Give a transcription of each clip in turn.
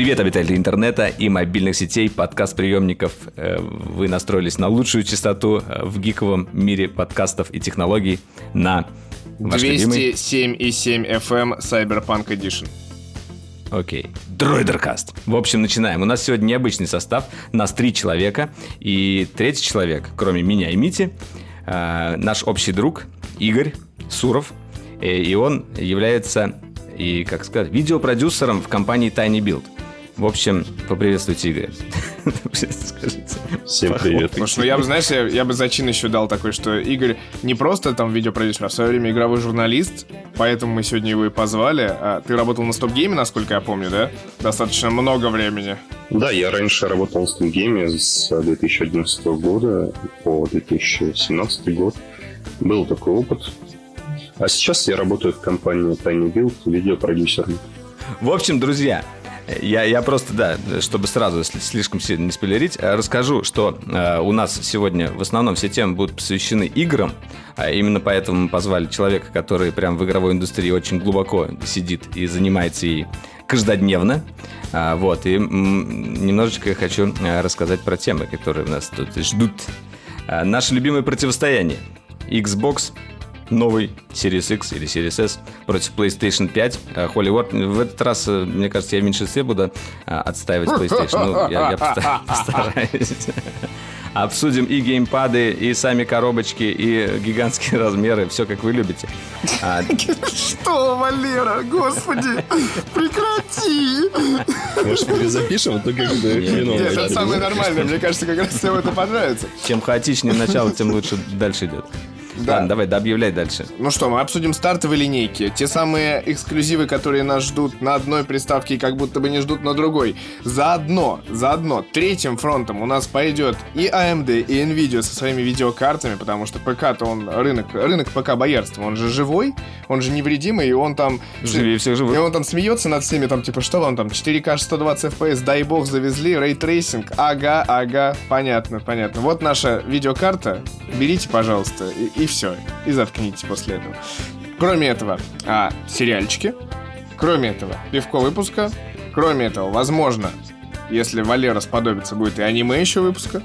Привет, обитатели интернета и мобильных сетей, подкаст-приемников. Э, вы настроились на лучшую частоту э, в гиковом мире подкастов и технологий на 207,7 FM Cyberpunk Edition. Окей. Дроидеркаст. В общем, начинаем. У нас сегодня необычный состав. Нас три человека. И третий человек, кроме меня и Мити, э, наш общий друг Игорь Суров. И он является, и, как сказать, видеопродюсером в компании Tiny Build. В общем, поприветствуйте Игоря. Всем привет. Потому что, я бы, знаешь, я, я бы зачин еще дал такой, что Игорь не просто там видеопродюсер, а в свое время игровой журналист, поэтому мы сегодня его и позвали. А ты работал на Стоп Гейме, насколько я помню, да? Достаточно много времени. Да, я раньше работал на Стоп Гейме с 2011 года по 2017 год. Был такой опыт. А сейчас я работаю в компании Tiny Build видеопродюсером. В общем, друзья, я, я просто, да, чтобы сразу слишком сильно не спойлерить, э, расскажу, что э, у нас сегодня в основном все темы будут посвящены играм. А именно поэтому мы позвали человека, который прям в игровой индустрии очень глубоко сидит и занимается ей каждодневно. А, вот, и немножечко я хочу э, рассказать про темы, которые нас тут ждут. А, наше любимое противостояние. Xbox новый Series X или Series S против PlayStation 5. Холли Уорд, в этот раз, э, мне кажется, я в меньшинстве буду э, отстаивать PlayStation. Ну, я, я постараюсь. Обсудим и геймпады, и сами коробочки, и гигантские размеры. Все, как вы любите. А... Что, Валера? Господи, прекрати! Может, перезапишем? Это как бы Нет, это самое нормальное. Мне кажется, как раз всем это понравится. Чем хаотичнее начало, тем лучше дальше идет. Да. Ладно, давай, да, объявляй дальше. Ну что, мы обсудим стартовые линейки. Те самые эксклюзивы, которые нас ждут на одной приставке и как будто бы не ждут на другой. Заодно, заодно, третьим фронтом у нас пойдет и AMD, и Nvidia со своими видеокартами, потому что ПК-то он рынок, рынок ПК боярства, он же живой, он же невредимый, и он там... Живее всех живых. И он там смеется над всеми, там, типа, что вам там, 4К 120 FPS, дай бог, завезли, ray tracing, ага, ага, понятно, понятно. Вот наша видеокарта, берите, пожалуйста, и, и все. И заткнитесь после этого. Кроме этого, а, сериальчики. Кроме этого, пивко выпуска. Кроме этого, возможно, если Валера сподобится, будет и аниме еще выпуска.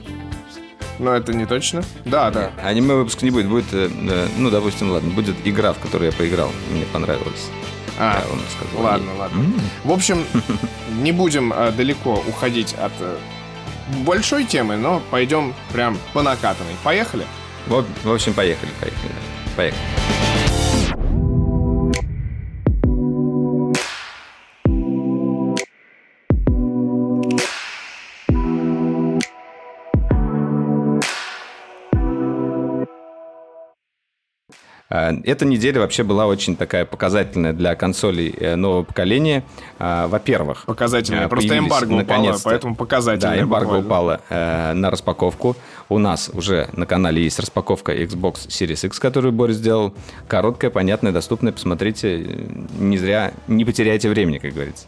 Но это не точно. Да, да. Аниме выпуск не будет. Будет, э, э, ну, допустим, ладно, будет игра, в которую я поиграл. Мне понравилось. А, я вам сказал. ладно, и... ладно. Mm. В общем, не будем э, далеко уходить от э, большой темы, но пойдем прям по накатанной. Поехали? В, общем, поехали, поехали. Поехали. Эта неделя вообще была очень такая показательная для консолей э, нового поколения. Э, во-первых, показательная. Просто эмбарго упало, поэтому показательная. Да, эмбарго упало на распаковку. У нас уже на канале есть распаковка Xbox Series X, которую Борис сделал. Короткая, понятная, доступная. Посмотрите, не зря, не потеряйте времени, как говорится.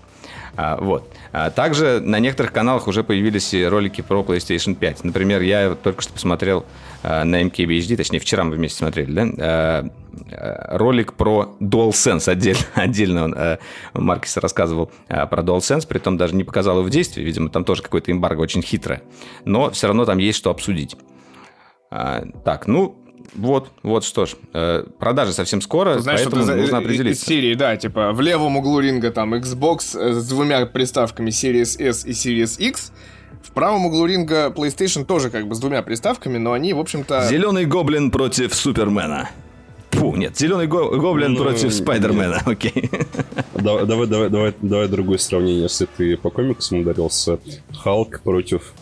А, вот. А, также на некоторых каналах уже появились ролики про PlayStation 5. Например, я только что посмотрел а, на MKBHD, точнее, вчера мы вместе смотрели, да, а, ролик про DualSense отдельно, отдельно он, а, Маркис рассказывал а, про DualSense, при том даже не показал его в действии, видимо, там тоже какой-то эмбарго очень хитрое, но все равно там есть что обсудить. А, так, ну, вот, вот что ж. Э, продажи совсем скоро, Знаешь, поэтому что нужно определиться. Из серии, да, типа в левом углу ринга там Xbox э, с двумя приставками Series S и Series X. В правом углу ринга PlayStation тоже как бы с двумя приставками, но они, в общем-то... Зеленый гоблин против Супермена. Фу, нет, зеленый го- гоблин ну, против Спайдермена, окей. Давай, давай, давай, давай, давай другое сравнение, если ты по комиксам ударился. Халк против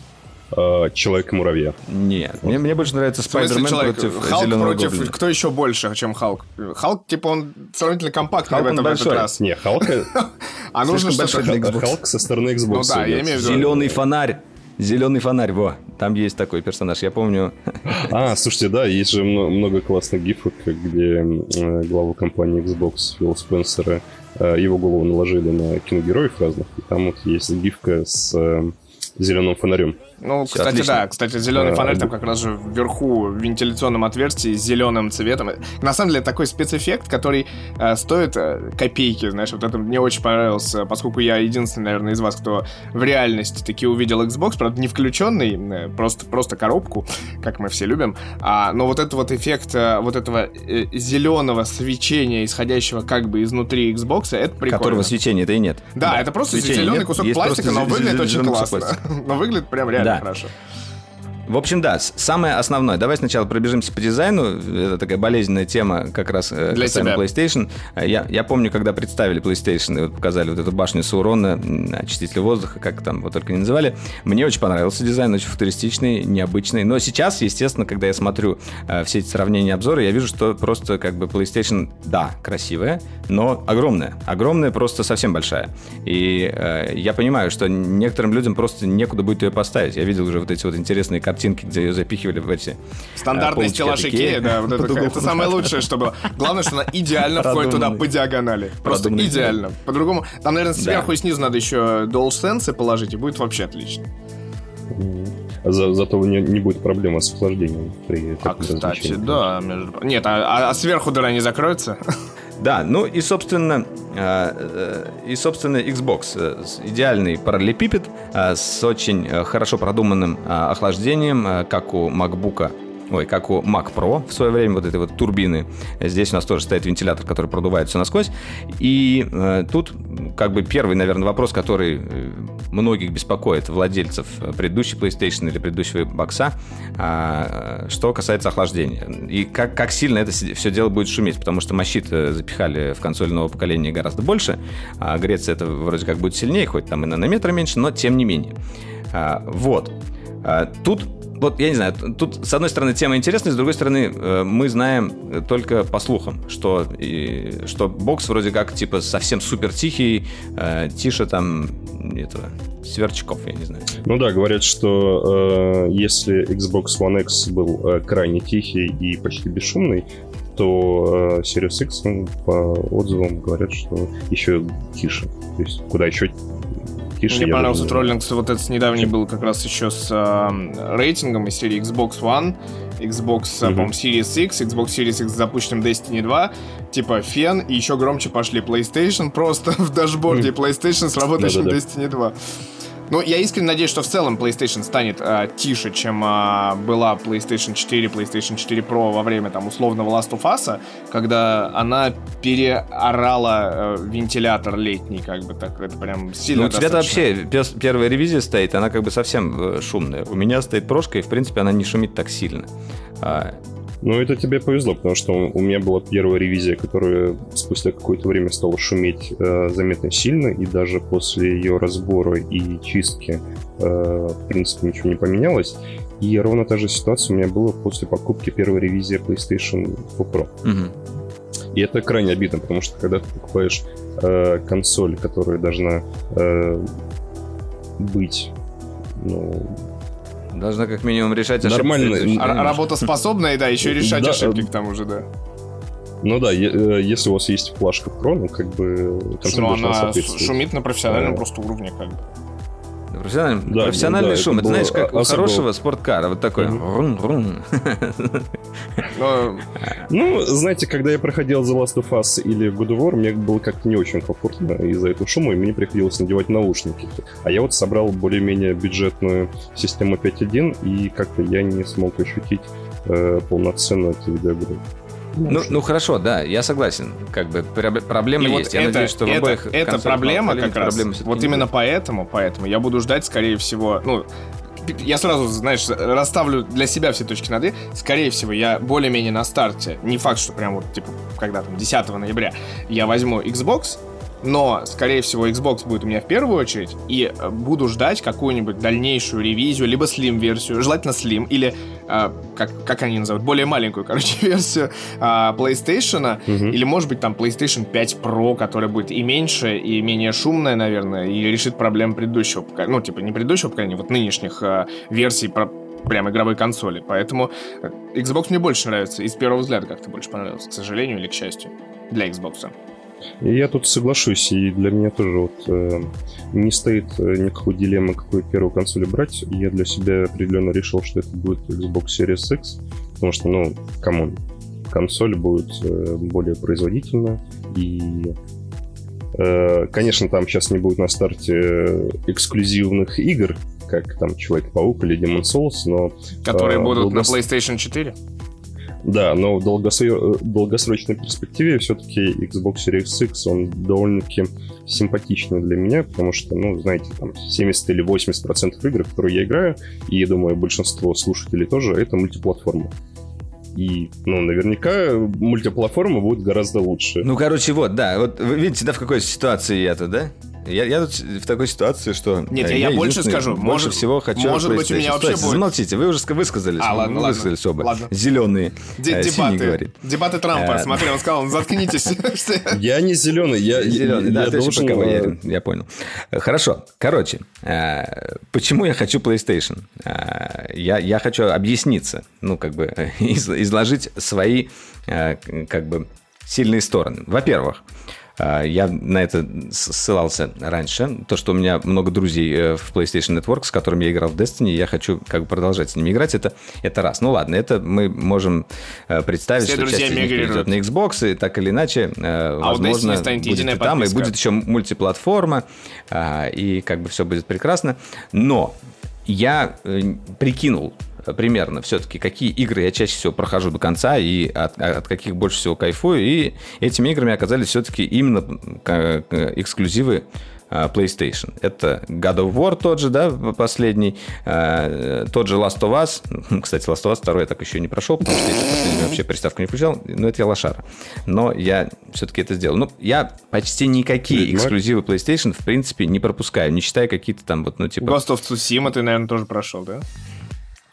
э, Человека-муравья. Нет, вот. мне, мне больше нравится Спайдермен против Халк Зеленого против... Гоблина. Кто еще больше, чем Халк? Халк, типа, он сравнительно компактный Халк в, этом, в этот раз. Не, Халк... А нужно что-то... Халк со стороны Xbox. Ну да, я имею в виду... Зеленый фонарь. Зеленый фонарь, во, там есть такой персонаж, я помню. А, слушайте, да, есть же много классных гифок, где э, главу компании Xbox Фил Спенсера э, его голову наложили на киногероев разных, и там вот есть гифка с э, зеленым фонарем. Ну, Все кстати, отлично. да. Кстати, зеленый фонарь там как раз же вверху в вентиляционном отверстии с зеленым цветом. На самом деле, такой спецэффект, который э, стоит э, копейки, знаешь, вот это мне очень понравилось, поскольку я единственный, наверное, из вас, кто в реальности таки увидел Xbox, правда, не включенный, э, просто, просто коробку, как мы все любим. А, но вот этот вот эффект э, вот этого э, зеленого свечения, исходящего как бы изнутри Xbox, это прикольно. Которого свечения-то и нет. Да, да. это просто зеленый нет, кусок пластика, но выглядит очень классно. но выглядит прям реально да. хорошо. В общем, да, самое основное. Давай сначала пробежимся по дизайну. Это такая болезненная тема как раз э, Для касаемо тебя. PlayStation. Я, я помню, когда представили PlayStation и вот показали вот эту башню Саурона, очиститель воздуха, как там вот только не называли. Мне очень понравился дизайн, очень футуристичный, необычный. Но сейчас, естественно, когда я смотрю э, все эти сравнения обзоры, я вижу, что просто как бы PlayStation, да, красивая, но огромная. Огромная, просто совсем большая. И э, я понимаю, что некоторым людям просто некуда будет ее поставить. Я видел уже вот эти вот интересные картинки картинки, где ее запихивали в эти... Стандартные стеллажи Икеи, да, вот это, это самое лучшее, что было. Главное, что она идеально входит туда по диагонали. Просто идеально. По-другому, там, наверное, сверху и снизу надо еще DualSense положить, и будет вообще отлично. За, зато не, не будет проблемы с охлаждением при А, кстати, да. Между... Нет, а, а сверху дыра не закроется? Да, ну и, собственно, э, э, и, собственно, Xbox. Э, идеальный параллелепипед с очень хорошо продуманным охлаждением, как у MacBook ой, как у Mac Pro в свое время, вот этой вот турбины. Здесь у нас тоже стоит вентилятор, который продувает все насквозь. И э, тут как бы первый, наверное, вопрос, который э, многих беспокоит владельцев предыдущей PlayStation или предыдущего бокса, э, что касается охлаждения. И как, как сильно это все дело будет шуметь, потому что мощит запихали в консоль нового поколения гораздо больше, а греться это вроде как будет сильнее, хоть там и нанометра меньше, но тем не менее. А, вот. А, тут вот я не знаю, тут с одной стороны тема интересная, с другой стороны э, мы знаем только по слухам, что, и, что бокс вроде как типа совсем супер тихий, э, тише там этого сверчков, я не знаю. Ну да, говорят, что э, если Xbox One X был э, крайне тихий и почти бесшумный, то э, Series X ну, по отзывам говорят, что еще тише. То есть куда еще тише. Мне понравился даже... троллинг, вот этот недавний был как раз еще с э, рейтингом из серии Xbox One, Xbox, mm-hmm. по-моему, Series X, Xbox Series X с запущенным Destiny 2, типа фен, и еще громче пошли PlayStation, просто в дашборде mm-hmm. PlayStation с работающим да, да, да. Destiny 2. Ну, я искренне надеюсь, что в целом PlayStation станет э, тише, чем э, была PlayStation 4, PlayStation 4 Pro во время там условного Last of Us, когда она переорала э, вентилятор летний, как бы так, это прям сильно Ну, у тебя вообще первая ревизия стоит, она как бы совсем э, шумная. У меня стоит прошка, и, в принципе, она не шумит так сильно. А, ну, это тебе повезло, потому что у меня была первая ревизия, которая спустя какое-то время стала шуметь э, заметно сильно, и даже после ее разбора и чистки, э, в принципе, ничего не поменялось. И ровно та же ситуация у меня была после покупки первой ревизии PlayStation 4 Pro. Угу. И это крайне обидно, потому что когда ты покупаешь э, консоль, которая должна э, быть ну, Должна как минимум решать ошибки. Нормально. Работоспособная, да, еще и решать да, ошибки к тому же, да. Ну да, э, если у вас есть флажка Pro, ну как бы... Ну она шумит на профессиональном а... просто уровне, как бы. Профессиональный, да, профессиональный да, шум. Это, это знаешь, как у хорошего спорткара. Вот такой. Ну, знаете, когда я проходил The Last of Us или God of War, мне было как-то не очень комфортно из-за этого шума, и мне приходилось надевать наушники. А я вот собрал более-менее бюджетную систему 5.1, и как-то я не смог ощутить э, полноценно эту видеоигру. Ну, ну хорошо, да, я согласен. Как бы проблема и есть. Вот я это, надеюсь, что это, в обоих Это проблема как раз. Вот именно поэтому, поэтому я буду ждать, скорее всего, ну, я сразу, знаешь, расставлю для себя все точки над «и». Скорее всего, я более-менее на старте. Не факт, что прям вот, типа, когда там, 10 ноября я возьму Xbox, но, скорее всего, Xbox будет у меня в первую очередь, и э, буду ждать какую-нибудь дальнейшую ревизию, либо Slim-версию, желательно Slim, или, э, как, как они называют, более маленькую, короче, версию э, PlayStation, угу. или, может быть, там PlayStation 5 Pro, которая будет и меньше, и менее шумная, наверное, и решит проблемы предыдущего ну, типа, не предыдущего поколения, вот нынешних э, версий про прям игровой консоли. Поэтому э, Xbox мне больше нравится. И с первого взгляда как-то больше понравился, к сожалению или к счастью, для Xbox. Я тут соглашусь, и для меня тоже вот э, не стоит э, никакой дилеммы, какую первую консоль брать. Я для себя определенно решил, что это будет Xbox Series X, потому что, ну, come on, консоль будет э, более производительна, и, э, конечно, там сейчас не будет на старте эксклюзивных игр, как там Человек-паук или Demon Souls, но... Которые э, будут на PlayStation 4? Да, но в долгосро... долгосрочной перспективе все-таки Xbox Series X, он довольно-таки симпатичный для меня, потому что, ну, знаете, там 70 или 80 процентов игр, которые я играю, и, думаю, большинство слушателей тоже, это мультиплатформа. И, ну, наверняка мультиплатформа будет гораздо лучше. Ну, короче, вот, да. Вот вы видите, да, в какой ситуации я тут, да? Я, я тут в такой ситуации, что... Нет, я, я больше скажу. Больше может, всего хочу... Может быть, у меня вообще Стойте, будет... Замолчите, вы уже высказались. А, ладно, высказались ладно, оба. Ладно. Зеленые. Д- э, дебаты. Дебаты Трампа. А, Смотри, он сказал, заткнитесь. Я не зеленый, я зеленый. Да, ты должен... пока я понял. Хорошо. Короче, почему я хочу PlayStation? Я, я хочу объясниться. Ну, как бы изложить свои, как бы, сильные стороны. Во-первых, я на это ссылался раньше. То, что у меня много друзей э, в PlayStation Network, с которыми я играл в Destiny, я хочу как бы продолжать с ними играть. Это, это раз. Ну ладно, это мы можем э, представить, Все что часть из них перейдет на Xbox, и так или иначе, э, а возможно, будет и там, и будет еще мультиплатформа, а, и как бы все будет прекрасно. Но я прикинул примерно все-таки, какие игры я чаще всего прохожу до конца и от, от каких больше всего кайфую. И этими играми оказались все-таки именно эксклюзивы а, PlayStation. Это God of War тот же, да, последний, тот же Last of Us. Кстати, Last of Us 2 я так еще не прошел, потому что я последний вообще приставку не включал, но это я лошара. Но я все-таки это сделал. Ну, я почти никакие эксклюзивы PlayStation, в принципе, не пропускаю, не считая какие-то там вот, ну, типа... Ghost of Tsushima ты, наверное, тоже прошел, да?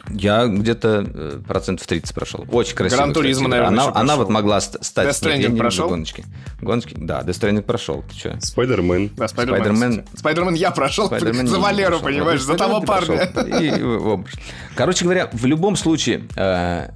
Я где-то э, процентов 30 прошел. Очень красиво. Гран Туризма, наверное, она, она вот могла стать... Death Stranding прошел? Гоночки. Гоночки, да, Death Stranding прошел. Ты что? Спайдермен. Да, Спайдермен. Спайдермен я прошел Spider-Man за Валеру, понимаешь, за того парня. И, Короче говоря, в любом случае, э,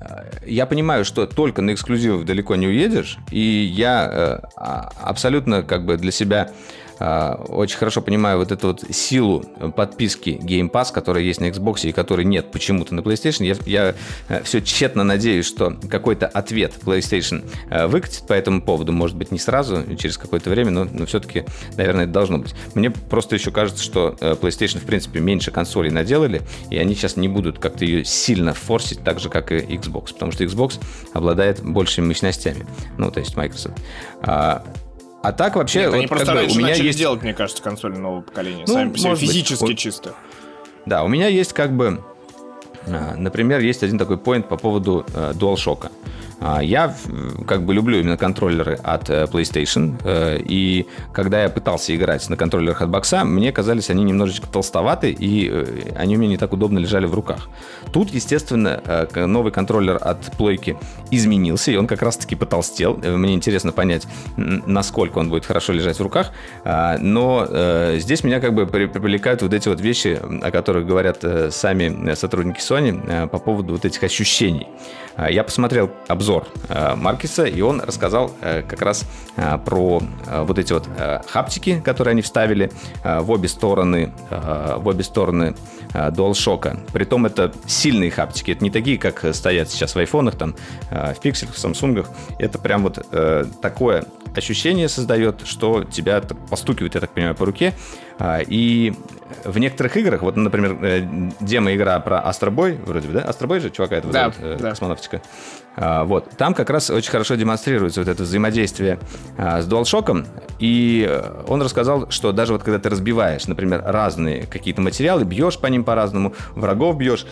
я понимаю, что только на эксклюзивов далеко не уедешь, и я э, а, абсолютно как бы для себя очень хорошо понимаю вот эту вот силу подписки Game Pass, которая есть на Xbox и которой нет почему-то на PlayStation. Я, я э, все тщетно надеюсь, что какой-то ответ PlayStation э, выкатит по этому поводу. Может быть, не сразу, через какое-то время, но, но все-таки, наверное, это должно быть. Мне просто еще кажется, что э, PlayStation, в принципе, меньше консолей наделали, и они сейчас не будут как-то ее сильно форсить, так же, как и Xbox, потому что Xbox обладает большими мощностями, ну, то есть Microsoft. А, а так вообще... Нет, вот, они просто раньше у меня начали есть... делать, мне кажется, консоли нового поколения. Ну, Сами по себе физически быть. чисто. Да, у меня есть как бы... А, например, есть один такой поинт по поводу э, DualShock. А, я как бы люблю именно контроллеры от э, PlayStation, э, и когда я пытался играть на контроллерах от бокса, мне казались они немножечко толстоваты, и э, они у меня не так удобно лежали в руках. Тут, естественно, новый контроллер от плойки изменился, и он как раз-таки потолстел. Мне интересно понять, насколько он будет хорошо лежать в руках, а, но здесь меня как бы привлекают вот эти вот вещи, о которых говорят сами сотрудники Sony по поводу вот этих ощущений. А, я посмотрел обзор а, Маркиса, и он рассказал э, как раз а, про вот эти вот хаптики, которые они вставили в обе стороны, в обе стороны DualShock. Притом это сильные хаптики, это не такие, как стоят сейчас в айфонах, там, в пикселях, в самсунгах. Это прям вот э, такое ощущение создает, что тебя постукивает, я так понимаю, по руке. И в некоторых играх, вот, например, э, демо-игра про Астробой, вроде бы, да? Астробой же чувака этого да, зовут, э, да. космонавтика. А, вот. Там как раз очень хорошо демонстрируется вот это взаимодействие а, с DualShock. И э, он рассказал, что даже вот когда ты разбиваешь, например, разные какие-то материалы, бьешь по ним по-разному, врагов бьешь,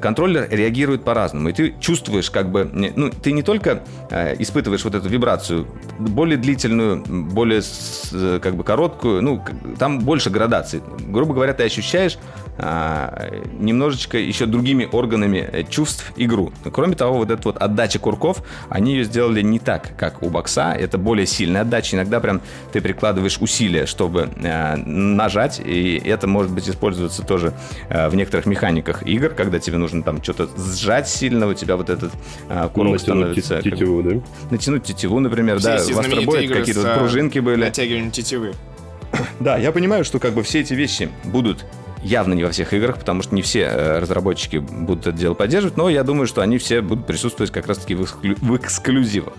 контроллер реагирует по-разному. И ты чувствуешь как бы... Ну, ты не только испытываешь вот эту вибрацию, более длительную, более как бы короткую. Ну, там там больше градаций. Грубо говоря, ты ощущаешь а, немножечко еще другими органами э, чувств игру. Кроме того, вот эта вот отдача курков, они ее сделали не так, как у бокса. Это более сильная отдача. Иногда прям ты прикладываешь усилия, чтобы э, нажать, и это может быть использоваться тоже э, в некоторых механиках игр, когда тебе нужно там что-то сжать сильно, у тебя вот этот э, курок ну, становится... Тетиву, да? Натянуть тетиву, например, Все да. В Астробое какие-то вот пружинки были. Натягиванием тетивы. Да, я понимаю, что как бы все эти вещи будут явно не во всех играх, потому что не все э, разработчики будут это дело поддерживать, но я думаю, что они все будут присутствовать как раз-таки в, эксклю... в эксклюзивах.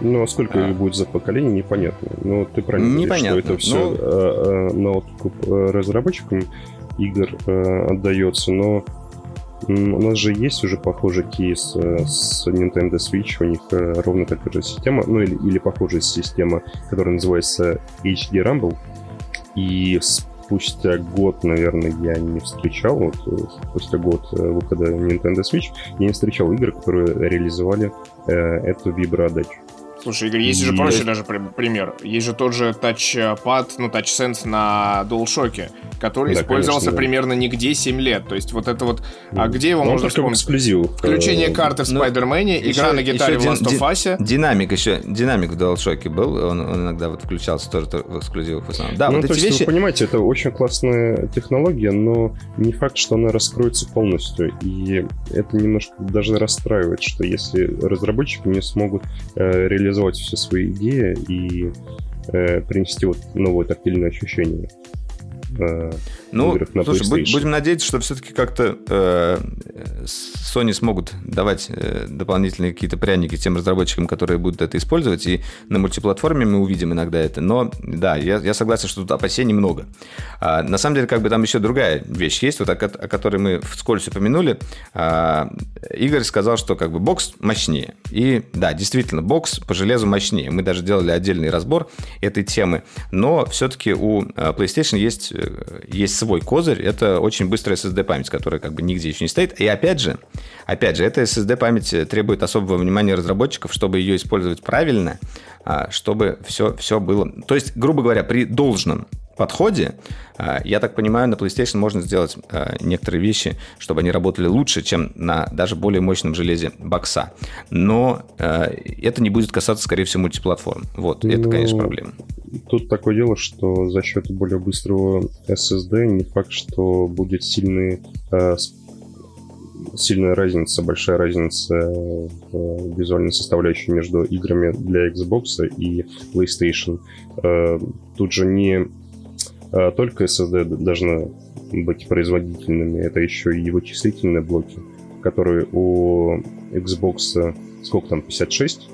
Ну, а сколько а. будет за поколение, непонятно. Но ты правильно непонятно. говоришь, что это все но... э, на откуп разработчикам игр отдается, но у нас же есть уже похожий кейс с Nintendo Switch, у них ровно такая же система, ну или, или похожая система, которая называется HD Rumble, и спустя год, наверное, я не встречал, вот э, спустя год э, выхода Nintendo Switch, я не встречал игр, которые реализовали э, эту виброотдачу. Слушай, Игорь, есть же проще даже пример. Есть же тот же тачпад, ну, TouchSense на DualShock, который да, использовался конечно, примерно нигде 7 лет. То есть вот это вот... А где его Но можно вспомнить? эксклюзив. Включение карты в Spider-Man, ну, игра на гитаре в Last of Us. Динамик еще, динамик в DualShock был, он, он иногда вот включался тоже в эксклюзивах в основном. Да, ну, вот то эти есть, вещи... вы понимаете, это очень классная технология, но не факт, что она раскроется полностью. И это немножко даже расстраивает, что если разработчики не смогут э, реализовать реализовать все свои идеи и э, принести вот новое тактильное ощущение. Э, ну, на слушай, будь, будем надеяться, что все-таки как-то э, Sony смогут давать э, дополнительные какие-то пряники тем разработчикам, которые будут это использовать, и на мультиплатформе мы увидим иногда это. Но да, я, я согласен, что тут опасений много. А, на самом деле, как бы там еще другая вещь есть, вот о, о которой мы вскользь упомянули. А, Игорь сказал, что как бы бокс мощнее. И да, действительно, бокс по железу мощнее. Мы даже делали отдельный разбор этой темы. Но все-таки у э, PlayStation есть, э, есть свой козырь, это очень быстрая SSD-память, которая как бы нигде еще не стоит. И опять же, опять же, эта SSD-память требует особого внимания разработчиков, чтобы ее использовать правильно, а, чтобы все, все было... То есть, грубо говоря, при должном подходе, а, я так понимаю, на PlayStation можно сделать а, некоторые вещи, чтобы они работали лучше, чем на даже более мощном железе бокса. Но это не будет касаться, скорее всего, мультиплатформ. Вот, это, ну, конечно, проблема. Тут такое дело, что за счет более быстрого SSD не факт, что будет сильный сильная разница, большая разница в визуальной составляющей между играми для Xbox и PlayStation. Э, тут же не э, только SSD должны быть производительными, это еще и вычислительные блоки, которые у Xbox сколько там, 56?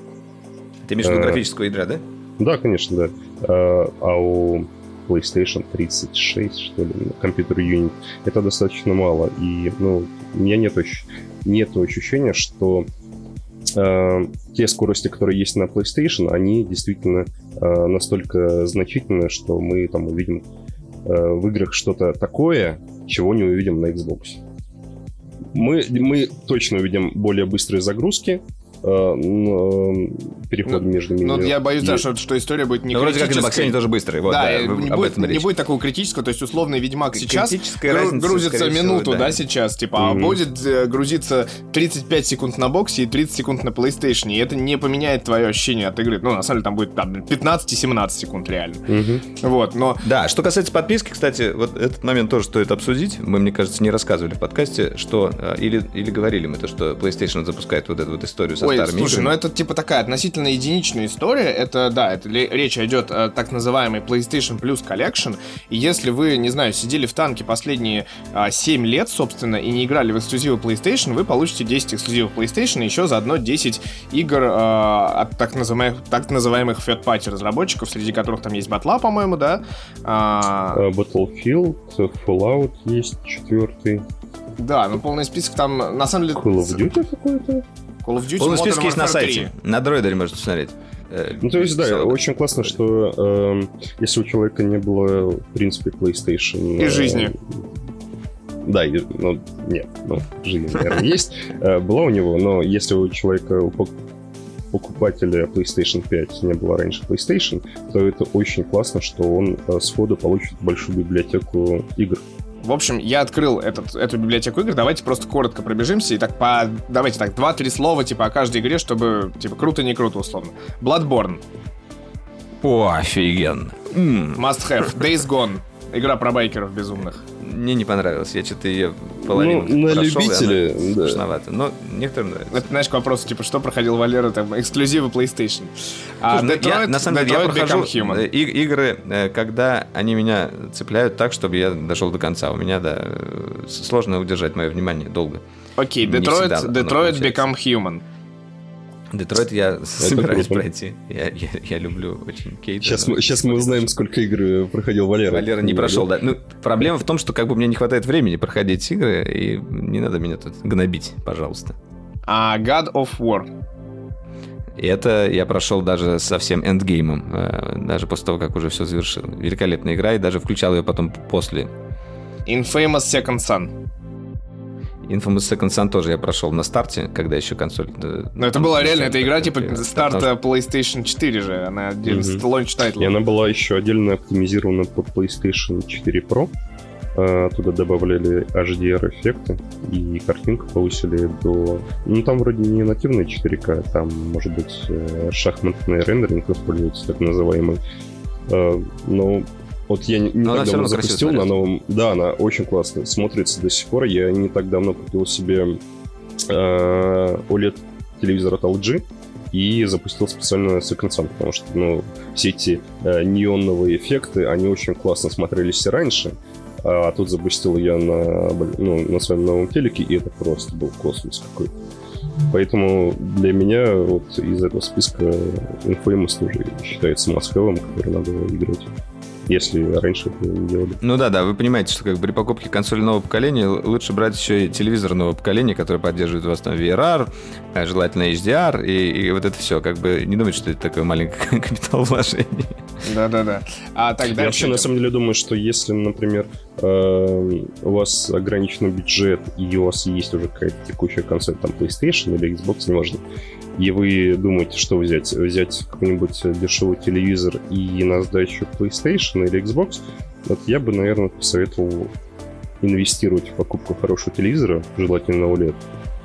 Ты имеешь в виду э, графического ядра, да? Да, конечно, да. А у PlayStation 36, что ли, компьютер юнит. Это достаточно мало. И, ну, у меня нет, нет ощущения, что э, те скорости, которые есть на PlayStation, они действительно э, настолько значительны, что мы там увидим в играх что-то такое, чего не увидим на Xbox. Мы, мы точно увидим более быстрые загрузки, Э, переход ну, между меню. Ну, я боюсь, и... да, что, что история будет не ну, вроде как и на боксе тоже быстрый. Вот, да, да не, будет, не будет такого критического, то есть условный Ведьмак сейчас гру- грузится минуту, всего, да. да, сейчас, типа, mm-hmm. а будет э, грузиться 35 секунд на боксе и 30 секунд на PlayStation, и это не поменяет твое ощущение от игры. Ну, на самом деле, там будет там, 15-17 секунд реально. Mm-hmm. Вот, но... Да, что касается подписки, кстати, вот этот момент тоже стоит обсудить. Мы, мне кажется, не рассказывали в подкасте, что... Э, или, или говорили мы то, что PlayStation запускает вот эту вот историю со Ой, слушай, играми. ну это типа такая относительно единичная история. Это, да, это речь идет о так называемой PlayStation Plus Collection. И если вы, не знаю, сидели в танке последние а, 7 лет, собственно, и не играли в эксклюзивы PlayStation, вы получите 10 эксклюзивов PlayStation и еще заодно 10 игр а, от так называемых, так называемых third party разработчиков, среди которых там есть Батла, по-моему, да? А... Uh, Battlefield, Fallout есть четвертый. Да, ну полный список там, на самом деле... Call of Duty какой-то? Call of Duty Полный список есть на сайте. На дроидере можно посмотреть. Э, ну, то есть, да, Все, очень классно, что э, если у человека не было, в принципе, PlayStation... И э, жизни. Да, и, ну, нет, ну, жизнь, наверное, есть. Э, была у него, но если у человека покупателя PlayStation 5 не было раньше PlayStation, то это очень классно, что он э, сходу получит большую библиотеку игр. В общем, я открыл этот, эту библиотеку игр. Давайте просто коротко пробежимся. И так по... Давайте так, два-три слова, типа, о каждой игре, чтобы, типа, круто-не круто, условно. Bloodborne. О, офигенно. Must have. Days Gone. Игра про байкеров безумных. Мне не понравилось. Я что-то ее половину Ну, на прошел, и любителя, да. скучновато. Но некоторым нравится. Это, знаешь, к вопросу, типа, что проходил Валера, там, эксклюзивы PlayStation. А Слушай, ну, я, Detroit, на самом деле, я Detroit прохожу Become Human. э, и- игры, э, когда они меня цепляют так, чтобы я дошел до конца. У меня, да, э, сложно удержать мое внимание долго. Окей, не Detroit, Detroit. Become Human. Детройт я собираюсь круто. пройти. Я, я, я люблю очень Кейта. Сейчас мы, сейчас мы узнаем, сколько игр проходил Валера. Валера не прошел, да. Ну, проблема в том, что как бы мне не хватает времени проходить игры, и не надо меня тут гнобить, пожалуйста. А God of War. И это я прошел даже со всем эндгеймом, э, даже после того, как уже все завершил. Великолепная игра, и даже включал ее потом после. Infamous Second Son. Infamous Second Son тоже я прошел на старте, когда еще консоль... э, Но это там была реально, эта игра, типа, да, старта потому PlayStation 4 же. Она отдельно, Мгм. лонч тайтл. И она была еще отдельно оптимизирована под PlayStation 4 Pro. А, Туда добавляли HDR-эффекты и картинку повысили до... Ну, там вроде не нативный 4К, там, может быть, э, шахматный рендеринг используется, так называемый. Но вот я не, не так давно запустил на новом... Да, она очень классно смотрится до сих пор. Я не так давно купил себе э, OLED-телевизор от LG, и запустил специально Second Sun, потому что, ну, все эти э, неоновые эффекты, они очень классно смотрелись и раньше, а тут запустил я на, ну, на своем новом телеке, и это просто был космос какой-то. Поэтому для меня вот из этого списка Infamous тоже считается must который надо играть. Если раньше это не делали. Ну да, да, вы понимаете, что как бы при покупке консоли нового поколения лучше брать еще и телевизор нового поколения, который поддерживает у вас там VRR, э, желательно HDR, и, и вот это все. Как бы не думайте, что это такое маленькое капиталовложение. Да-да-да. А так Я вообще на самом деле думаю, что если, например, э, у вас ограниченный бюджет и у вас есть уже какая-то текущая консоль, там PlayStation или Xbox, неважно, и вы думаете, что взять? Взять какой-нибудь дешевый телевизор и на сдачу PlayStation или Xbox, вот я бы, наверное, посоветовал инвестировать в покупку хорошего телевизора, желательно OLED.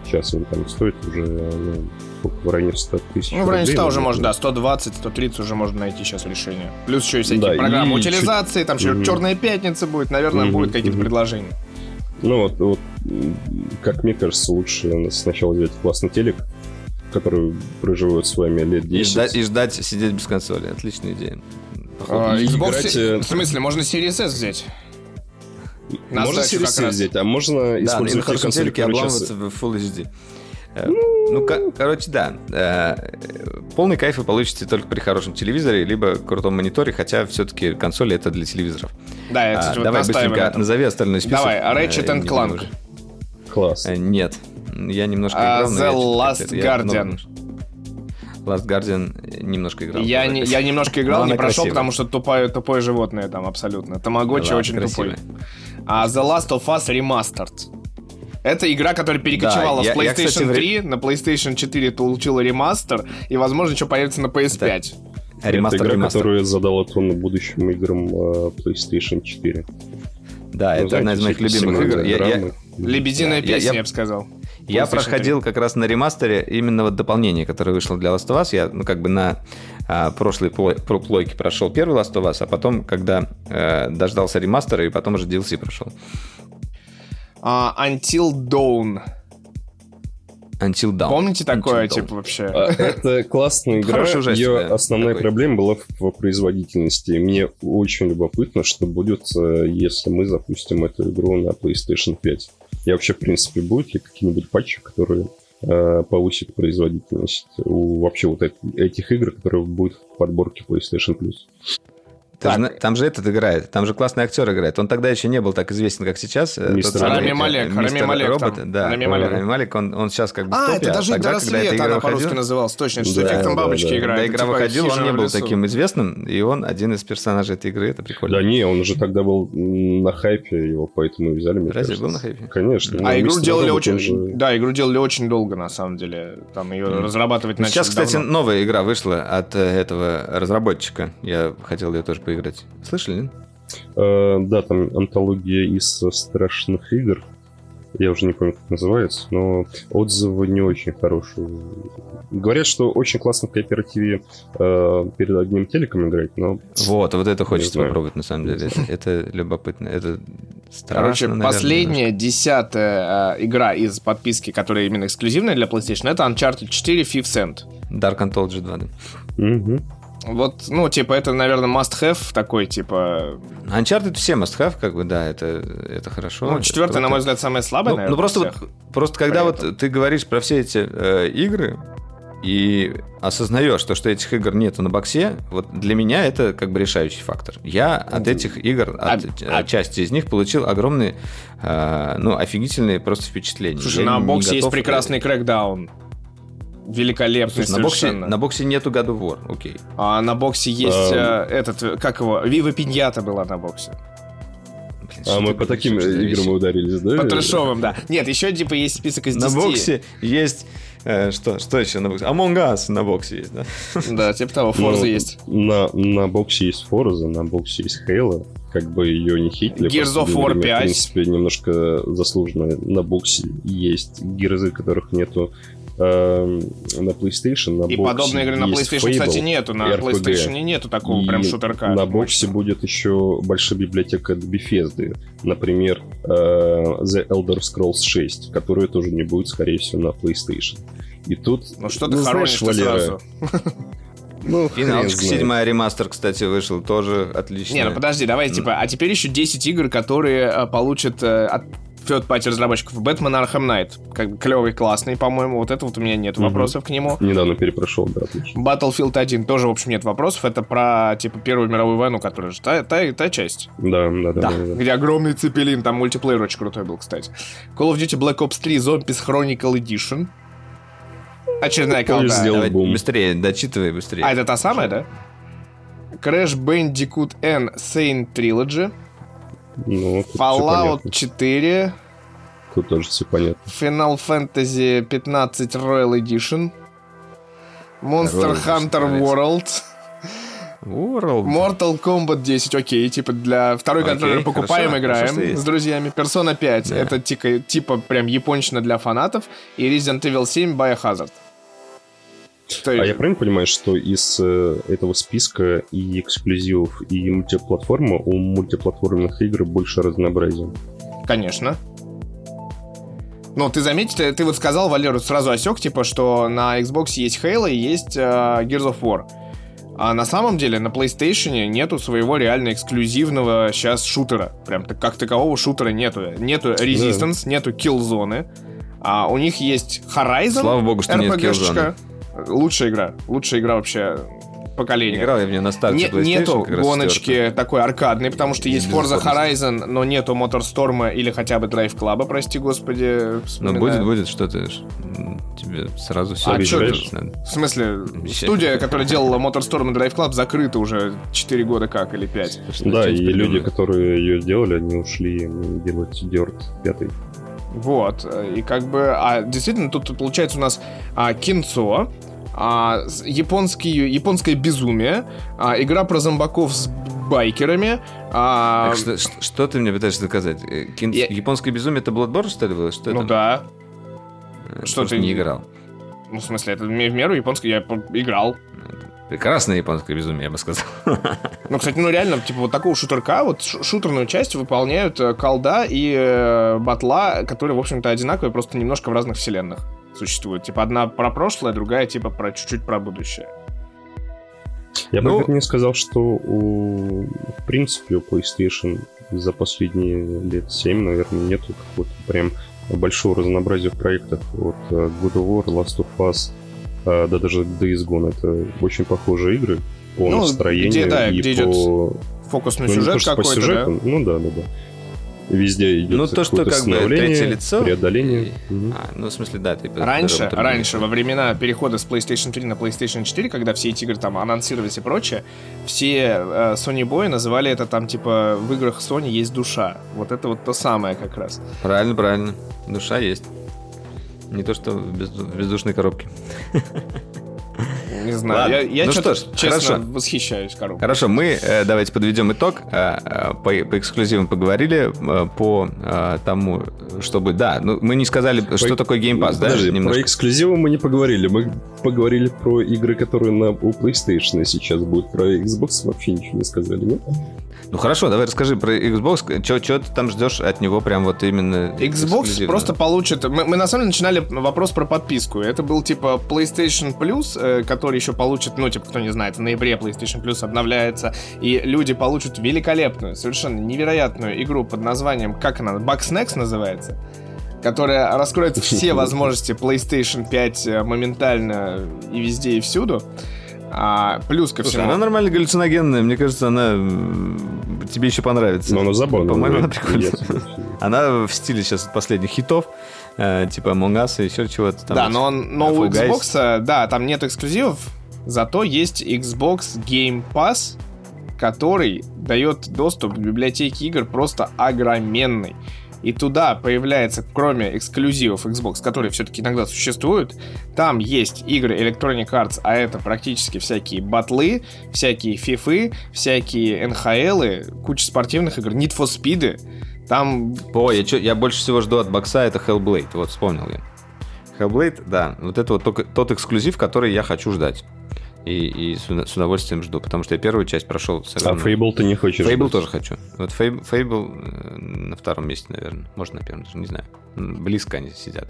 Сейчас он там стоит уже ну, сколько, в районе 100 тысяч Ну, в районе рублей, 100 уже наверное. можно, да, 120, 130 уже можно найти сейчас решение. Плюс еще и всякие Да, программы и утилизации, там Мгм. черная пятница будет, наверное, Мгм, будут какие-то мгм. предложения. Ну вот, вот, как мне кажется, лучше сначала взять классный телек, который проживет с вами лет И 10. ждать, и ждать сидеть без консоли. Отличная идея. А, и Xbox, играть, э, в смысле, можно Series S взять? На можно Series раз. взять, а можно Да, использовать те консоли, которые обламываться в Full HD. Э, Ну, ко- короче, да. Э, Полный кайф вы получите только при хорошем телевизоре, либо крутом мониторе, хотя все-таки консоли это для телевизоров. Да, я, А, кстати, вот давай быстренько этом. назови остальной список. Давай, а Ratchet Э, and Clank. Класс. Э, Нет. Я немножко А, играл, The Last как-то- я много- Guardian. Last Guardian немножко играл. Я, не, я немножко играл, не прошел, красивая. потому что тупое, тупое животное там абсолютно. Тамагочи Да, очень красивая. тупой. А The Last of Us Remastered. Это игра, которая перекочевала Да, с я- я, PlayStation кстати, в ре- 3 на PlayStation 4 получила ремастер, и, возможно, что появится на PS5. А ремастер, это игра, ремастер. которая задала тон будущим играм э, PlayStation 4. Да, Ну, это одна из моих знаете, любимых игр. Я- я-. Лебединая Да, я- песня, я, я- бы сказал. Я проходил как раз на ремастере именно вот дополнение, которое вышло для Last of Us. Я, ну, как бы на а, прошлой плой- про- плойке прошел первый Last of Us, а потом, когда э, дождался ремастера, и потом уже DLC прошел. А, Until Dawn. Until Dawn. Помните такое, Until Dawn. типа, вообще? А, Это классная игра. Ее основная такой. проблема была в, производительности. Мне очень любопытно, что будет, э, если мы запустим эту игру на PlayStation 5. И вообще, в принципе, будут ли какие-нибудь патчи, которые э, повысят производительность у вообще вот эт- этих игр, которые будут в подборке PlayStation Plus? Так. там же этот играет, там же классный актер играет. Он тогда еще не был так известен, как сейчас. Э, мистер Рами Малек. Рами Малек робот, там. да. Рами Малек. Рами Малек, он, он сейчас как бы А, это даже а тогда, когда эта игра она по-русски называлась, точно, с да, эффектом да, бабочки да, играет. Когда игра типа выходила, он не был таким известным, и он один из персонажей этой игры, это прикольно. Да не, он уже тогда был на хайпе, его поэтому взяли. Разве был на хайпе? Конечно. А игру делали очень... Да, игру делали очень долго, на самом деле. Там ее разрабатывать начали Сейчас, кстати, новая игра вышла от э, этого разработчика. Я хотел ее тоже поиграть. Слышали, Э, да, там антология из страшных игр. Я уже не помню, как называется, но отзывы не очень хорошие. Говорят, что очень классно в кооперативе э, перед одним телеком играть, но... Вот, вот это хочется попробовать, на самом деле. Это, это любопытно, это страшно, Короче, наверное, последняя, немножко. десятая э, игра из подписки, которая именно эксклюзивная для PlayStation, это Uncharted 4 Fifth End. Dark Anthology 2, да. Угу. Вот, ну, типа, это, наверное, must-have такой, типа... Uncharted все must-have, как бы, да, это, это хорошо. Ну, четвертая, на мой взгляд, самая слабая, ну, наверное, Ну, просто, вот, просто когда вот ты говоришь про все эти э, игры, и осознаешь, что, что этих игр нету на боксе, вот для меня это как бы решающий фактор. Я от этих игр, от, а, от части из них получил огромные, э, ну, офигительные просто впечатления. Слушай, Я на боксе есть прекрасный крэкдаун великолепный Слушай, на боксе, на боксе нету God of War, окей. А на боксе есть а... этот, как его, Вива Пиньята была на боксе. Блин, а мы по таким играм ударились, да? По трешовым, да. Нет, еще типа есть список из 10. На боксе есть Э, что, что еще на боксе? Among Us на боксе есть, да? Да, типа того, Forza ну, есть. На, на боксе есть Forza, на боксе есть Halo. Как бы ее не хитили. Gears of War время, 5. В принципе, немножко заслуженно на боксе есть гирзы, которых нету э, на PlayStation. На и подобные игры на PlayStation, Fable, кстати, нету. На RPG. PlayStation нету такого и прям шутерка. На боксе будет еще большая библиотека Bethesda. Например, э, The Elder Scrolls 6, которая тоже не будет, скорее всего, на PlayStation. И тут... Ну что ты ну, хоронишь Валера, сразу? Ну, Финалочка седьмая ремастер, кстати, вышел, тоже отлично. Не, ну подожди, давай, типа, а теперь еще 10 игр, которые э, получат э, от third party разработчиков. Бэтмен Arkham Knight. Как бы клевый, классный, по-моему. Вот это вот у меня нет вопросов к нему. Недавно перепрошел, да, отлично. Battlefield 1 тоже, в общем, нет вопросов. Это про, типа, Первую мировую войну, которая же та, та, та часть. Да, да, да, да, да. Где огромный цепелин, там мультиплеер очень крутой был, кстати. Call of Duty Black Ops 3 Zombies Chronicle Edition. Очередная колда. Давай, быстрее, дочитывай быстрее. А, это та самая, да? Crash Bandicoot N Sane Trilogy. Ну, Fallout 4. Тут тоже все понятно. Final Fantasy 15 Royal Edition. Monster Royal Hunter World. World. Mortal Kombat 10, окей, типа для второй контроллер покупаем, хорошо, играем хорошо, с друзьями. Persona 5, да. это типа, типа прям япончина для фанатов. И Resident Evil 7 Biohazard. Есть... А я правильно понимаю, что из э, этого списка и эксклюзивов, и мультиплатформы у мультиплатформенных игр больше разнообразия? Конечно. Ну, ты заметил, ты вот сказал, Валеру, сразу осек, типа, что на Xbox есть Halo и есть э, Gears of War. А на самом деле на PlayStation нету своего реально эксклюзивного сейчас шутера. Прям как такового шутера нету. Нету Resistance, да. нету Killzone. А у них есть Horizon. Слава богу, что нет Killzone. Лучшая игра. Лучшая игра вообще поколения. Играл я в нее на старте Не, Нету гоночки такой аркадной, потому что есть Forza Horizon, но нету Motorstorm или хотя бы Drive Club, прости господи. Ну будет, будет, что ты тебе сразу все а что В смысле, студия, которая делала Motorstorm и Drive Club, закрыта уже 4 года как или 5. Да, и люди, которые ее сделали, они ушли делать Dirt 5. Вот, и как бы, а действительно, тут, тут получается у нас а, кинцо, а, японский, японское безумие, а, игра про зомбаков с байкерами. А... Так, что, что, что ты мне пытаешься доказать? Э, Кин... Я... Японское безумие это Bloodborne, что ли, было? Что ну это? да. Э, что ты не играл? Ну, в смысле, это в меру японское я играл. Прекрасное японское безумие, я бы сказал. Ну, кстати, ну реально, типа вот такого шутерка, вот шутерную часть выполняют э, колда и э, батла, которые, в общем-то, одинаковые, просто немножко в разных вселенных существуют. Типа одна про прошлое, другая типа про чуть-чуть про будущее. Я ну, бы не сказал, что у, в принципе у PlayStation за последние лет 7, наверное, нету какого-то прям большого разнообразия в проектах. Вот э, God of War, Last of Us, э, да даже Days Gone, это очень похожие игры. по Ну, настроению где, да, и где идет по... Фокусный ну, сюжет какой-то, сюжету, да? ну да, да, да. Везде идет Ну, то, что как бы третье лицо. преодоление. И-. А, ну, в смысле, да, ты Раньше, раньше, во времена перехода с PlayStation 3 на PlayStation 4, когда все эти игры там анонсировались и прочее, все э, Sony Boy называли это там, типа, в играх Sony есть душа. Вот это вот то самое как раз. Правильно, правильно. Душа есть. Не то, что в бездушной коробке. Не знаю, Ладно. я, я Ну что ж, честно, хорошо. восхищаюсь коробкой. Хорошо, мы э, давайте подведем итог. Э, э, по, по эксклюзивам поговорили, э, по э, тому, чтобы... Да, ну мы не сказали, что такое Game Pass, да? Подожди, немножко? про эксклюзивы мы не поговорили. Мы поговорили про игры, которые на у PlayStation сейчас будут. Про Xbox вообще ничего не сказали, нет? Ну хорошо, давай расскажи про Xbox. Что ты там ждешь от него прям вот именно Xbox просто получит... Мы, мы на самом деле начинали вопрос про подписку. Это был типа PlayStation Plus, э, который еще получит, ну, типа, кто не знает, в ноябре PlayStation Plus обновляется, и люди получат великолепную, совершенно невероятную игру под названием, как она, Bugsnax называется, которая раскроет все возможности PlayStation 5 э, моментально и везде, и всюду. А, плюс ко Слушай, всему... она нормально галлюциногенная, мне кажется, она тебе еще понравится. Но она забавная. По-моему, она прикольная. Она в стиле сейчас последних хитов, э, типа Among Us и еще чего-то там. Да, но, он, но у. Xbox, э, да, там нет эксклюзивов, зато есть Xbox Game Pass, который дает доступ к библиотеке игр просто огроменный. И туда появляется, кроме эксклюзивов Xbox, которые все-таки иногда существуют, там есть игры Electronic Arts, а это практически всякие батлы, всякие фифы, всякие НХЛы, куча спортивных игр, Need for Speed. Там О, я, чё- я больше всего жду от бокса, это Hellblade, вот вспомнил я. Hellblade, да, вот это вот только тот эксклюзив, который я хочу ждать. И, и с, уд- с удовольствием жду, потому что я первую часть прошел А Fable ты не хочешь? Fable ждать? тоже хочу. Вот Fable, Fable э, на втором месте, наверное. Может, на первом, даже не знаю. Близко они сидят.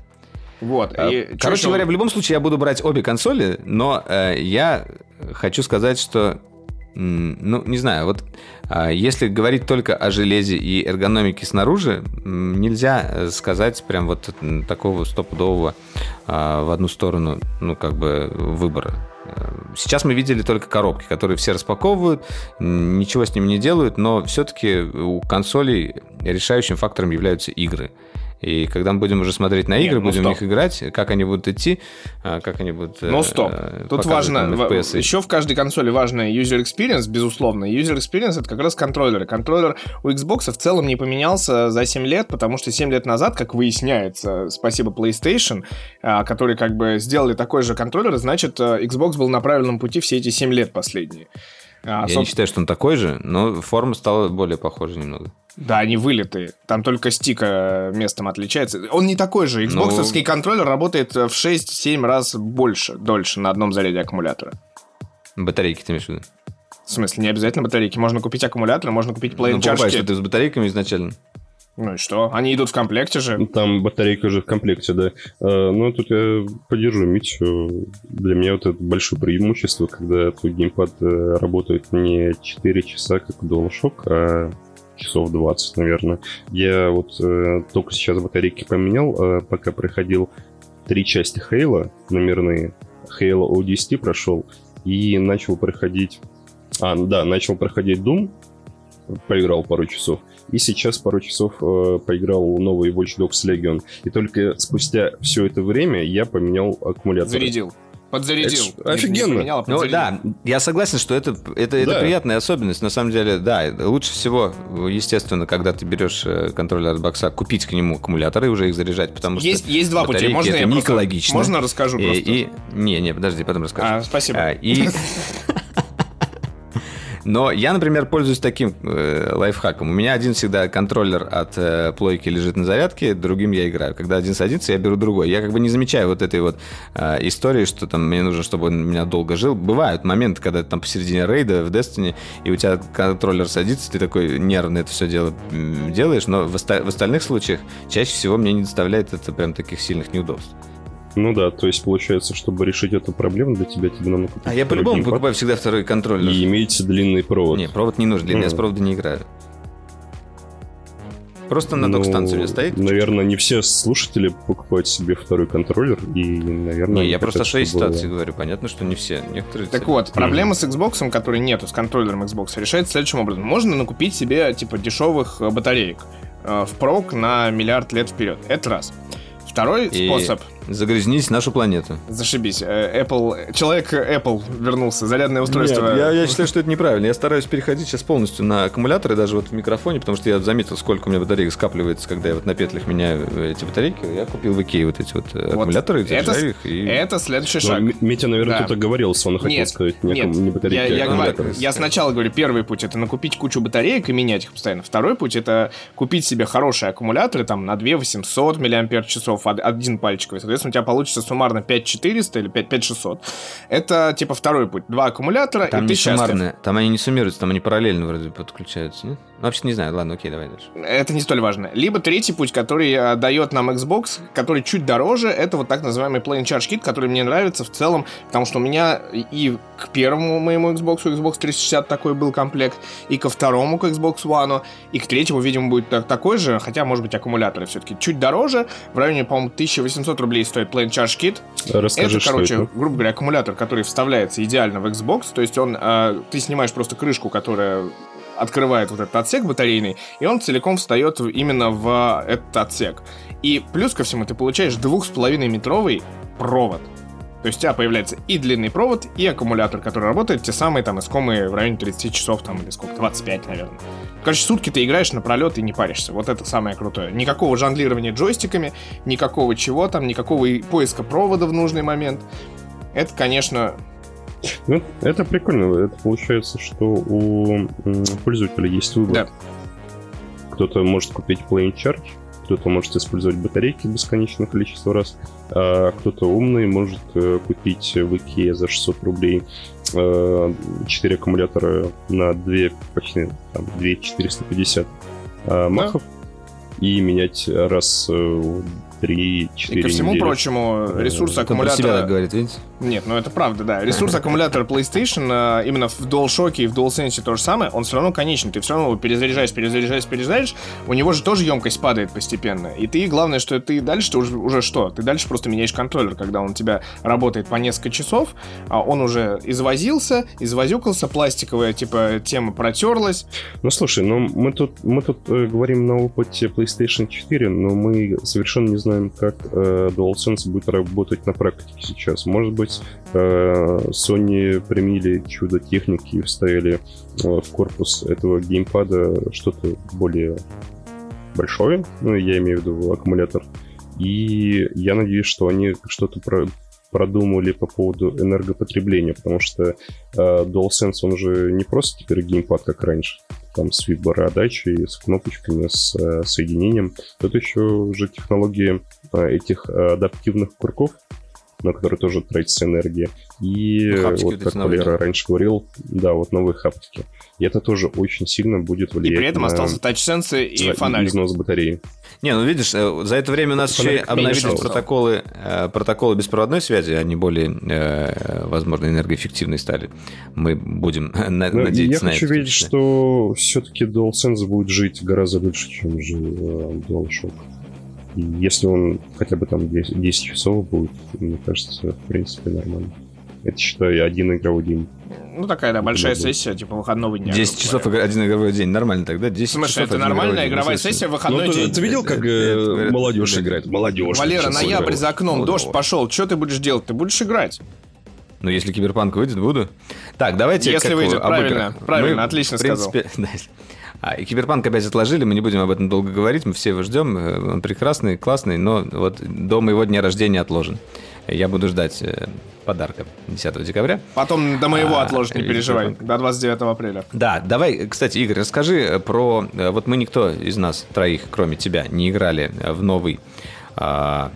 вот. А, и Короче говоря, в любом случае я буду брать обе консоли, но э, я хочу сказать, что, ну, не знаю, вот а, если говорить только о железе и эргономике снаружи, нельзя э, сказать прям вот такого стопудового а, в одну сторону, ну, как бы выбора. Сейчас мы видели только коробки, которые все распаковывают, ничего с ними не делают, но все-таки у консолей решающим фактором являются игры. И когда мы будем уже смотреть на Нет, игры, ну будем в стоп. них играть, как они будут идти, а, как они будут... Но стоп. Тут важно, еще в каждой консоли важно user experience, безусловно. User experience это как раз контроллеры. Контроллер у Xbox в целом не поменялся за 7 лет, потому что 7 лет назад, как выясняется, спасибо PlayStation, а, которые как бы сделали такой же контроллер, значит, э, Xbox был на правильном пути все эти 7 лет последние. А, Я соб- не считаю, что он такой же, но форма стала более похожей немного. Да, они вылитые. Там только стика местом отличается. Он не такой же. Xboxовский контроллер работает в 6-7 раз больше, дольше на одном заряде аккумулятора. Батарейки ты имеешь в виду? В смысле, не обязательно батарейки. Можно купить аккумулятор, можно купить Ну, покупаешь плей-чашки. ты с батарейками изначально. Ну и что? Они идут в комплекте же. Там батарейка уже в комплекте, да. Э, Ну, тут я поддержу Митю. Для меня вот это большое преимущество, когда твой геймпад э, работает не 4 часа, как DualShock, а часов 20, наверное. Я вот э, только сейчас батарейки поменял, э, пока проходил три части Хейла номерные. Halo ODST прошел и начал проходить... А, да, начал проходить Doom, поиграл пару часов. И сейчас пару часов э, поиграл новый Watch Dogs Legion. И только спустя все это время я поменял аккумулятор. Зарядил. Подзарядил. Это офигенно. Не поменял, а Ну подзарядил. да, я согласен, что это, это, это Да. приятная особенность. На самом деле, да, лучше всего, естественно, когда ты берешь э, контроллер от бокса, купить к нему аккумуляторы и уже их заряжать, потому что Есть, есть два пути. Можно это я не просто- экологично. Можно расскажу И, просто? и- не, не, подожди, потом расскажу. А, спасибо. А, и... Но я, например, пользуюсь таким э, лайфхаком. У меня один всегда контроллер от э, плойки лежит на зарядке, другим я играю. Когда один садится, я беру другой. Я как бы не замечаю вот этой вот э, истории, что там мне нужно, чтобы он меня долго жил. Бывают моменты, когда ты там посередине рейда в Destiny, и у тебя контроллер садится, ты такой нервно это все дело делаешь, но в, оста- в остальных случаях чаще всего мне не доставляет это прям таких сильных неудобств. Ну да, то есть получается, чтобы решить эту проблему для тебя, тебе надо купить А я по-любому покупаю всегда второй контроллер. И имеете длинный провод. Не, провод не нужен, длинный, я с Ну. провода не играю. Просто на Ну, док-станции у меня стоит. Наверное, не все слушатели покупают себе второй контроллер, и, наверное... Не, я просто о своей чтобы- ситуации говорю. Понятно, что не все. Некоторые... Так вот, проблема с Xbox, который нету, с контроллером Xbox, решается следующим образом. Можно накупить себе, типа, дешевых э, батареек э, в прок на миллиард лет вперед. Это раз. Второй И способ. Загрязнить нашу планету. Зашибись. э, Apple... Человек Apple вернулся. Зарядное устройство. Нет, я, я считаю, что это неправильно. Я стараюсь переходить сейчас полностью на аккумуляторы, даже вот в микрофоне, потому что я заметил, сколько у меня батареек скапливается, когда я вот на петлях меняю эти батарейки. Я купил в Икее вот эти вот, э, аккумуляторы, это, их. И... это следующий Ну, шаг. М- Митя, наверное, Да. кто-то говорил, он хотел Нет, сказать не, нет, не батарейки, я, а я говорю- я сначала говорю, первый путь это накупить кучу батареек и менять их постоянно. Второй путь это купить себе хорошие аккумуляторы там на 2 800 мАч, од- один пальчиковый. Соответственно, у тебя получится суммарно 5400 или 5 5600. Это типа второй путь. Два аккумулятора, Там и ты суммарные, там они не суммируются, там они параллельно вроде подключаются, нет? Ну, вообще не знаю, ладно, окей, давай дальше. Это не столь важно. Либо третий путь, который э, дает нам Xbox, который чуть дороже, это вот так называемый Plain Charge Kit, который мне нравится в целом, потому что у меня и к первому моему Xbox, Xbox 360 такой был комплект, и ко второму к Xbox One, и к третьему, видимо, будет так- такой же, хотя, может быть, аккумуляторы все-таки чуть дороже, в районе, по-моему, 1800 рублей стоит Plain Charge Kit, Расскажи, это, короче, это. грубо говоря, аккумулятор, который вставляется идеально в Xbox, то есть он, э, ты снимаешь просто крышку, которая открывает вот этот отсек батарейный, и он целиком встает именно в этот отсек. И плюс ко всему ты получаешь двух с половиной метровый провод. То есть у тебя появляется и длинный провод, и аккумулятор, который работает, те самые там искомые в районе 30 часов там или сколько, 25, наверное. Короче, сутки ты играешь напролет и не паришься. Вот это самое крутое. Никакого жонглирования джойстиками, никакого чего там, никакого поиска провода в нужный момент. Это, конечно, Ну, это прикольно. Это получается, что у пользователя есть выбор. Да. Кто-то может купить Plain Charge, кто-то может использовать батарейки бесконечное количество раз, а кто-то умный может э, купить в Икее за 600 рублей э, 4 аккумулятора на 2, почти там, 2 450 э, махов и менять раз э, в 3-4 и ко всему недели. прочему, ресурс аккумулятора... говорит, видите? Нет, ну это правда, да. Ресурс аккумулятора PlayStation а, именно в DualShock и в DualSense то же самое, он все равно конечный. Ты все равно его перезаряжаешь, перезаряжаешь, перезаряжаешь. У него же тоже емкость падает постепенно. И ты, главное, что ты дальше ты уже, уже что? Ты дальше просто меняешь контроллер, когда он у тебя работает по несколько часов, а он уже извозился, извозюкался, пластиковая типа тема протерлась. Ну слушай, ну мы тут, мы тут э, говорим на опыте PlayStation 4, но мы совершенно не знаем, как э, DualSense будет работать на практике сейчас. Может быть, э, Sony применили чудо техники и вставили э, в корпус этого геймпада что-то более большое, ну я имею в виду аккумулятор. И я надеюсь, что они что-то про- продумали по поводу энергопотребления, потому что э, DualSense, он же не просто теперь геймпад, как раньше, там с виброотдачей, с кнопочками, с э, соединением. Тут еще уже технологии э, этих э, адаптивных курков, на которые тоже тратится энергия. И Ну, э, вот вот как Валера раньше говорил, да, вот новые хаптики. И это тоже очень сильно будет И влиять при этом на остался тачсенсы и на фонарик. износ батареи. Не, ну видишь, э, за это время у нас еще и Фонарик обновились перешел. протоколы, э, протоколы беспроводной связи, они более, возможно, энергоэффективные стали. Мы будем на- Ну, и я надеяться на хочу это. верить, что все-таки DualSense будет жить гораздо дольше, чем же DualShock. И если он хотя бы там 10, 10 часов будет, мне кажется, в принципе, нормально. Это, считаю, один игровой день. Ну, такая, да, большая да. сессия, типа выходного дня. 10 грубо часов игр- один игровой день. Нормально тогда? 10 В смысле, часов это нормальная игровой день. игровая Ну, смысле, сессия в выходной Ну, ты, день. ты видел, как Это- это э, молодежь блин. играет? Молодежь. Валера, ноябрь играет. за окном, Ну, дождь пошел. Что ты будешь делать? Ты будешь играть. Ну, если Киберпанк выйдет, буду. Так, давайте... Если как выйдет, правильно, играх. правильно, Мы, отлично в принципе, да. А, и Киберпанк опять отложили, мы не будем об этом долго говорить, мы все его ждем, э, он прекрасный, классный, но вот до моего дня рождения отложен. Я буду ждать э, подарка 10 декабря. Потом до моего А, отложишь, не переживай. До 29 апреля. Да, давай, кстати, Игорь, расскажи э, про... Вот мы никто из нас, троих, кроме тебя, не играли в новый, а,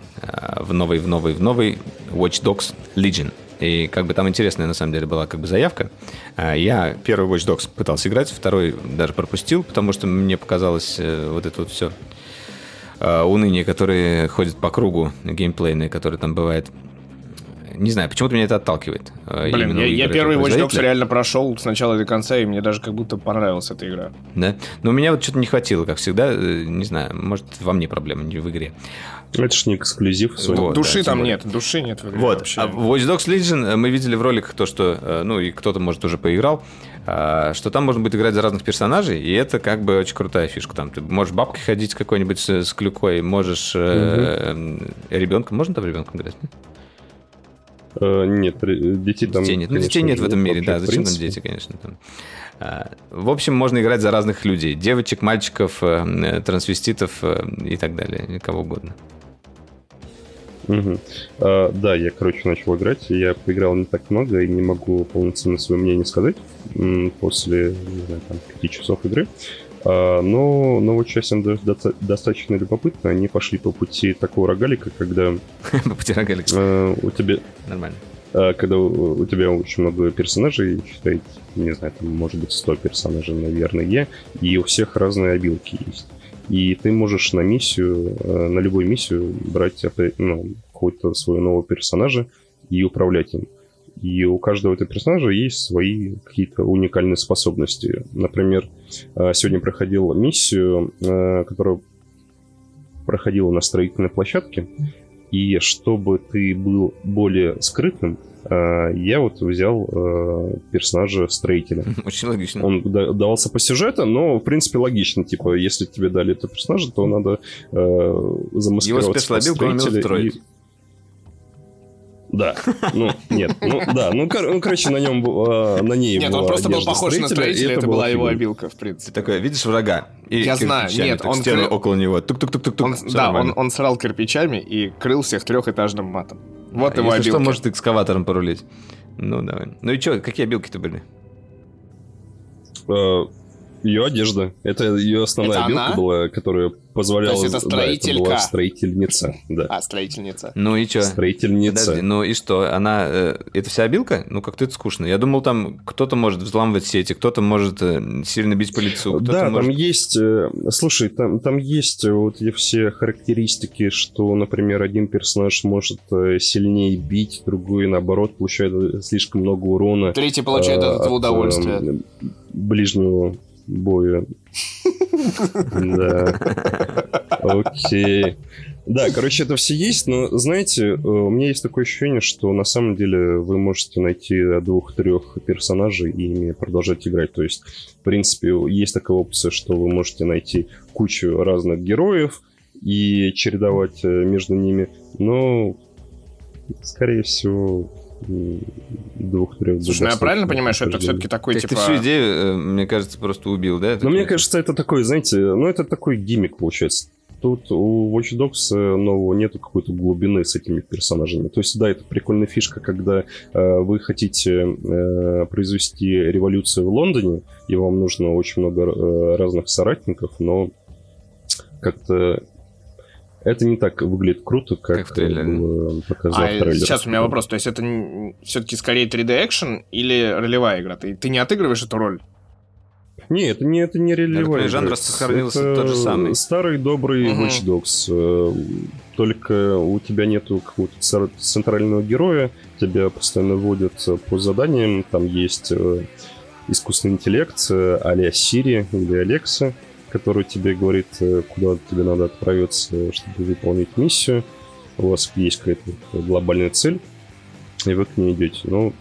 в новый, в новый, в новый Watch Dogs Legion. И как бы там интересная, на самом деле, была как бы заявка. А, Я первый Watch Dogs пытался играть, второй даже пропустил, потому что мне показалось э, вот это вот все уныние, которое ходит по кругу геймплейное, которое там бывает. не знаю, почему-то меня это отталкивает. э, Блин, я, я первый Watch Dogs реально прошел с начала до конца, и мне даже как будто понравилась эта игра. Да? Но у меня вот что-то не хватило, как всегда. Э, не знаю, может, во мне проблема, не в игре. Это ж не эксклюзив. Вот, души да, там нет, души нет в игре Вот, вообще. а Watch Dogs Legion э, мы видели в роликах то, что, ну, и кто-то, может, уже поиграл, а, что там можно будет играть за разных персонажей, и это как бы очень крутая фишка. Там ты можешь бабкой ходить какой-нибудь с, с клюкой, можешь угу. э, ребенком, можно там ребенком играть? Э, нет, детей там... Детей нет, ну, детей нет в этом мире, да, зачем там дети, конечно. Там. В общем, можно играть за разных людей. Девочек, мальчиков, э, трансвеститов э, и так далее, кого угодно. Угу. А, да, я, короче, начал играть. Я поиграл не так много и не могу полноценно свое мнение сказать после, не знаю, там, 5 часов игры. А, но новая часть она достаточно любопытна. Они пошли по пути такого рогалика, когда... По пути рогалика. А, у тебя... Нормально. А, когда у тебя очень много персонажей, считай, не знаю, там может быть 100 персонажей, наверное, и у всех разные обилки есть. И ты можешь на миссию, э, на любую миссию брать ну, какого-то своего нового персонажа и управлять им. И у каждого этого персонажа есть свои какие-то уникальные способности. Например, э, сегодня проходил миссию, э, которая проходила на строительной площадке. И чтобы ты был более скрытным, Э, я вот взял э, персонажа строителя. Очень логично. Он давался по сюжету, но, в принципе, логично. Типа, если тебе дали этого персонажа, то надо э, замаскироваться Его спецлобилку он строить. И... Да, ну, нет, ну, да, ну, кор- ну короче, на нем, э, на ней Нет, он просто был похож на строителя, это, это была его обилка, в принципе. Ты такой, видишь врага? И Я знаю, нет, он... Стену кры... около него, тук-тук-тук-тук-тук. Да, он, он срал кирпичами и крыл всех трехэтажным матом. Вот а, его если обилки. что, может экскаватором порулить. Ну, давай. Ну и что, какие обилки-то были? Ее одежда. Это ее основная это обилка она? была, которая позволяла... То есть это строителька? Да, это была строительница, да. А, строительница. Ну и что? Строительница. Подожди, ну и что? Она... Э, это вся обилка? Ну как-то это скучно. Я думал, там кто-то может взламывать сети, кто-то может э, сильно бить по лицу. Да, может... там есть... Э, слушай, там, там есть вот все характеристики, что, например, один персонаж может э, сильнее бить, другой, наоборот, получает слишком много урона. Третий получает э, от удовольствия. Э, ближнего боя. Да. Окей. Да, короче, это все есть, но, знаете, э, у меня есть такое ощущение, что на самом деле вы можете найти двух-трех персонажей и ими продолжать играть. То есть, в принципе, есть такая опция, что вы можете найти кучу разных героев и чередовать э, между ними, но, скорее всего, двух-трех. Слушай, ну я правильно понимаю, что это все-таки такой, так типа... Ты всю идею, э, мне кажется, просто убил, да? Ну, мне кажется, это такой, знаете, ну, это такой гиммик, получается. Тут у Watch Dogs э, нового нету какой-то глубины с этими персонажами. То есть, да, это прикольная фишка, когда э, вы хотите э, произвести революцию в Лондоне, и вам нужно очень много э, разных соратников, но как-то это не так выглядит круто, как, как в трейлере. Было показано а в трейлере. Сейчас у меня вопрос. То есть это все-таки скорее 3D экшен или ролевая игра? Ты, ты не отыгрываешь эту роль? Не, это не, это не ролевая игра. Жанр сохранился это тот же самый. Старый добрый угу. Watch Dogs. Э, только у тебя нету какого-то центрального героя, тебя постоянно вводят по заданиям. Там есть э, искусственный интеллект а-ля Siri или Alexa который тебе говорит, э, куда тебе надо отправиться, чтобы выполнить миссию. У вас есть какая-то глобальная цель, и вы к ней идете. Ну,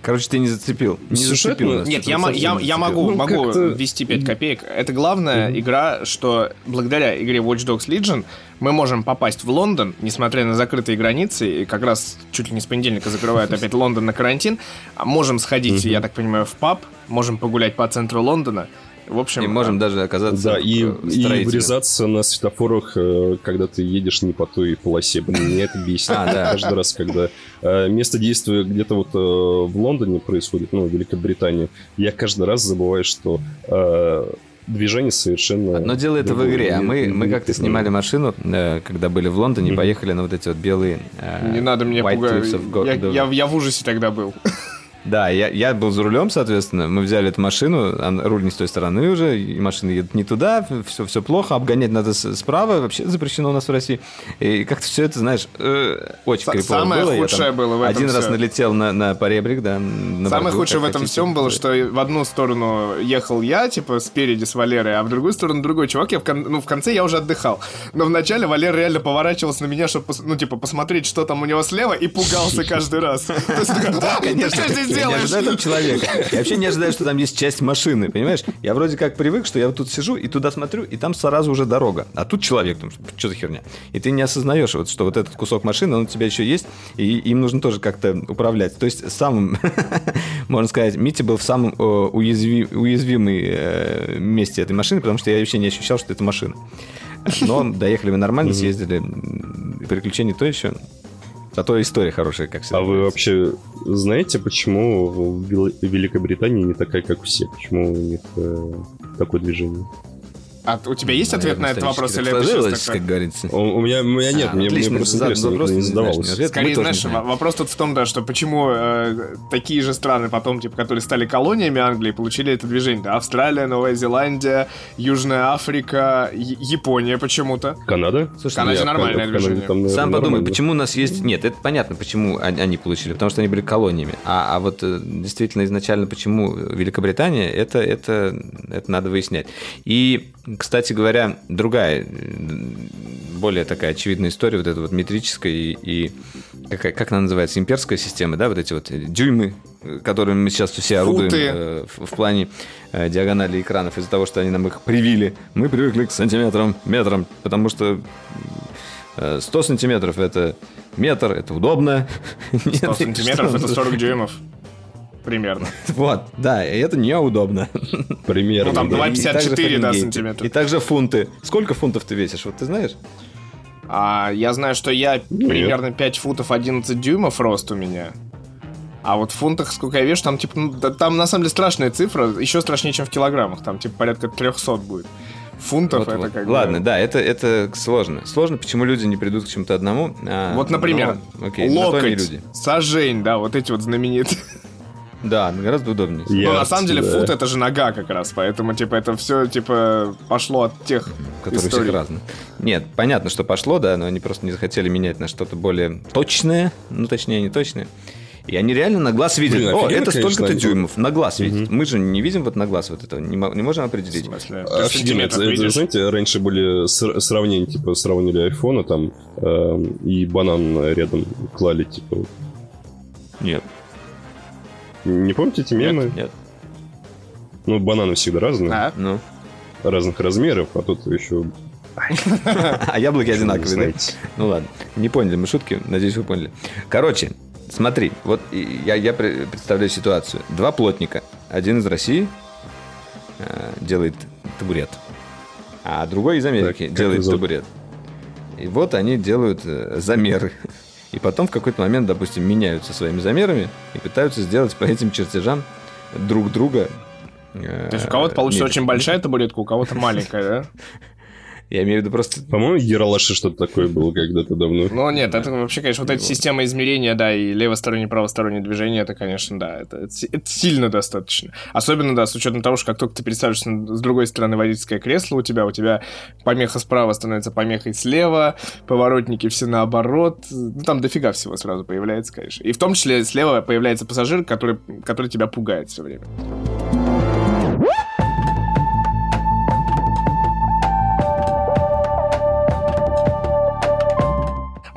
Короче, ты не зацепил. Не зацепил нас. Нет, я, я, я могу, ну, могу ввести 5 копеек. Это главная mm-hmm. игра, что благодаря игре Watch Dogs Legion мы можем попасть в Лондон, несмотря на закрытые границы, и как раз чуть ли не с понедельника закрывают опять Лондон на карантин. А можем сходить, mm-hmm. я так понимаю, в паб, можем погулять по центру Лондона. В общем, и можем а, даже оказаться да, и, и врезаться на светофорах, э, когда ты едешь не по той полосе. Блин, меня это бесит. А, да. Каждый раз, когда э, место действия где-то вот э, в Лондоне происходит, ну, в Великобритании, я каждый раз забываю, что движение совершенно... Но дело это в игре, а мы, мы как-то снимали машину, когда были в Лондоне, поехали на вот эти вот белые... Не надо меня пугать. Я, я, я в ужасе тогда был. Да, я, я был за рулем, соответственно. Мы взяли эту машину, а руль не с той стороны уже, и машина едет не туда, все, все плохо, обгонять надо справа, вообще запрещено у нас в России. И как-то все это, знаешь, э, очень крипово Самое было. худшее было в этом Один раз всё. налетел на, на поребрик, да. на Самое бордюр, худшее в этом хотите. всем было, что в одну сторону ехал я, типа, спереди с Валерой, а в другую сторону другой чувак. Я в, кон- ну, в конце я уже отдыхал. Но вначале Валера реально поворачивался на меня, чтобы, ну, типа, посмотреть, что там у него слева, и пугался каждый раз. То есть он такой, «А, ты что здесь Я не ожидаю там делаешь? человека. Я вообще не ожидаю, что там есть часть машины, понимаешь? Я вроде как привык, что я вот тут сижу и туда смотрю, и там сразу уже дорога. А тут человек, там, что за херня? И ты не осознаешь, вот, что вот этот кусок машины, он у тебя еще есть, и им нужно тоже как-то управлять. То есть самым, можно сказать, Митя был в самом э, уязви- уязвимой э, месте этой машины, потому что я вообще не ощущал, что это машина. Но доехали мы нормально, съездили. Приключения то еще. Зато история хорошая, как всегда. А вы вообще знаете, почему в Вел- Великобритании не такая, как у всех? Почему у них э, такое движение? А у тебя есть ответ на этот Наверное, вопрос? Или это так сложилось, такое? как говорится. У, у меня, у меня нет, А, мне, мне отлично, просто за- интересно, вопрос не задавалось. ответ. Скорее, знаешь, вопрос тут в том, да, что почему э, такие же страны потом, типа, которые стали колониями Англии, получили это движение. Да, Австралия, Новая Зеландия, Южная Африка, Япония почему-то. Канада? Слушай, Канаде Я в нормальное Кан- в Канаде движение. там, наверное, Сам подумай, нормально. почему у нас есть... Нет, это понятно, почему они они получили, потому что они были колониями. А, а вот э, действительно изначально, почему Великобритания, это, это, это надо выяснять. И, кстати говоря, другая, э, более такая очевидная история, вот эта вот метрическая и, и какая- как она называется, имперская система, да, вот эти вот дюймы, э, которыми мы сейчас все орудуем э, в, в плане э, диагонали экранов из-за того, что они нам их привили. Мы привыкли к сантиметрам, метрам, потому что Э, 100 сантиметров это метр, это удобно. 100 сантиметров это 40 дюймов. Примерно. Вот, да, и это неудобно. Примерно. Ну, там да. два- И 54, также да, Фаренгейты. сантиметра. И также фунты. Сколько фунтов ты весишь, вот ты знаешь? А я знаю, что я Нет. примерно 5 футов 11 дюймов рост у меня. А вот в фунтах сколько я вешу, там типа, ну, да, там на самом деле страшная цифра, еще страшнее, чем в килограммах, там типа порядка 300 будет. Фунтов Вот, это вот. как бы- Ладно, да, это, это сложно. Сложно, почему люди не придут к чему-то одному. а, Вот, например, но, окей, локоть, люди. сажень, да, вот эти вот знаменитые. Да, гораздо удобнее. Я Но на самом деле да. фут это же нога как раз, поэтому типа это все типа пошло от тех которые историй. всех разные. Нет, понятно, что пошло, да, но они просто не захотели менять на что-то более точное, ну, точнее, не точное. И они реально на глаз видят. Блин, О, офигенно, это столько-то дюймов. На глаз видят. Мы же не видим вот на глаз вот этого, не, не можем определить. Офигенно. Это, видишь? знаете, раньше были ср- сравнения, типа, сравнили айфона там эм, и банан рядом клали, типа. Нет. Не помните эти мемы? Нет, нет. Ну, бананы всегда разные, А? Ну. разных размеров, а тут еще... А яблоки одинаковые, да? Ну ладно, не поняли мы шутки, надеюсь, вы поняли. Короче, смотри, вот я, я пре- представляю ситуацию. Два плотника. Один из России э, делает табурет, а другой из Америки Так, делает табурет. И вот они делают э, замеры. И потом в какой-то момент, допустим, меняются своими замерами и пытаются сделать по этим чертежам друг друга. э, То есть у кого-то получится метр. очень большая табуретка, у кого-то маленькая, да? Я имею в виду просто По-моему, в Ералаше что-то такое было когда-то давно. Ну нет, это вообще, конечно, вот эта система измерения, да, и левостороннее, правостороннее движение, это, конечно, да, это, это си- это сильно достаточно. Особенно, да, с учетом того, что как только ты пересаживаешься с другой стороны водительское кресло у тебя, у тебя помеха справа становится помехой слева, поворотники все наоборот, ну там дофига всего сразу появляется, конечно. И в том числе слева появляется пассажир, который, который тебя пугает все время.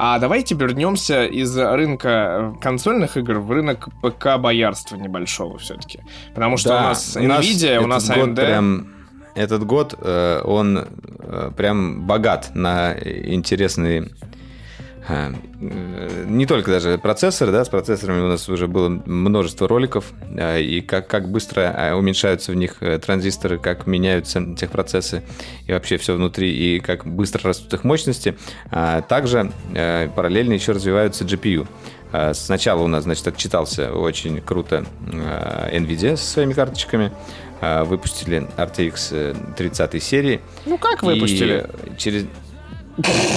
А давайте вернемся из рынка консольных игр в рынок ПК-боярства небольшого все-таки. Потому что у Да, нас Nvidia, у нас этот год AMD. прям- этот год, э, он э, прям богат на интересные... э, э, Не только даже процессоры, да, с процессорами у нас уже было множество роликов, э, и как, как быстро э, уменьшаются в них э, транзисторы, как меняются техпроцессы и вообще все внутри, и как быстро растут их мощности. А Также э, параллельно еще развиваются GPU. Сначала у нас, значит, отчитался очень круто NVIDIA со своими карточками. Выпустили RTX э, 30 серии. Ну как выпустили? И через...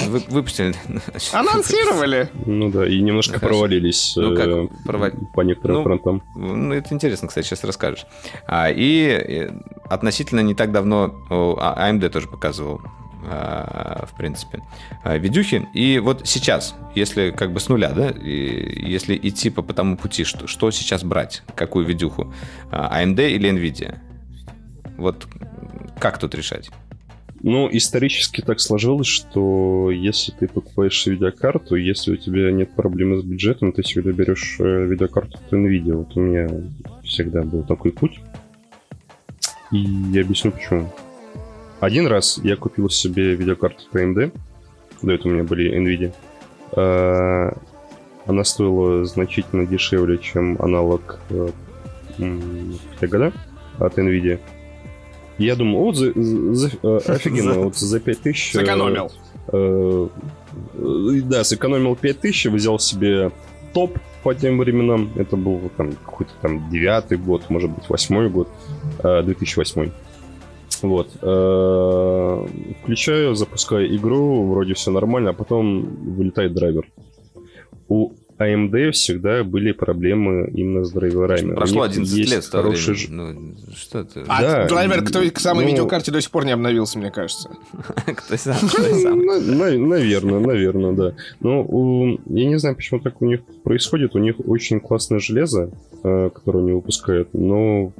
Вы, выпустили. Анонсировали. Ну да, и немножко Ну, провалились Ну, как э, провали- по некоторым Ну, фронтам. Ну, это интересно, кстати, сейчас расскажешь. А, и э, относительно не так давно о, а- AMD тоже показывал, а, в принципе, а, видюхи. И вот сейчас, если как бы с нуля, да, и если идти по, по тому пути, что, что сейчас брать, какую видюху, а, AMD или NVIDIA? Вот как тут решать? Ну, исторически так сложилось, что если ты покупаешь видеокарту, если у тебя нет проблемы с бюджетом, ты всегда берешь э, видеокарту от NVIDIA. Вот у меня всегда был такой путь. И я объясню почему. Один раз я купил себе видеокарту от AMD. До этого у меня были NVIDIA. Э, Она стоила значительно дешевле, чем аналог э, в те года от NVIDIA. Я думал, вот за, за- э, офигенно, вот за 5000... э, Сэкономил. э, э, да, сэкономил 5000, взял себе топ по тем временам. Это был там какой-то там девятый год, может быть, восьмой год, э, 2008. Вот. э, Включаю, запускаю игру, вроде все нормально, а потом вылетает драйвер. У AMD всегда были проблемы именно с драйверами. Прошло них 11 есть лет хороший времени. Ну, что ты? А Да, драйвер к той к самой ну- видеокарте до сих пор не обновился, мне кажется. Кто сам? Кто сам? Наверное, наверное, да. Но у- я не знаю, почему так у них происходит. У них очень классное железо, э, которое они выпускают, но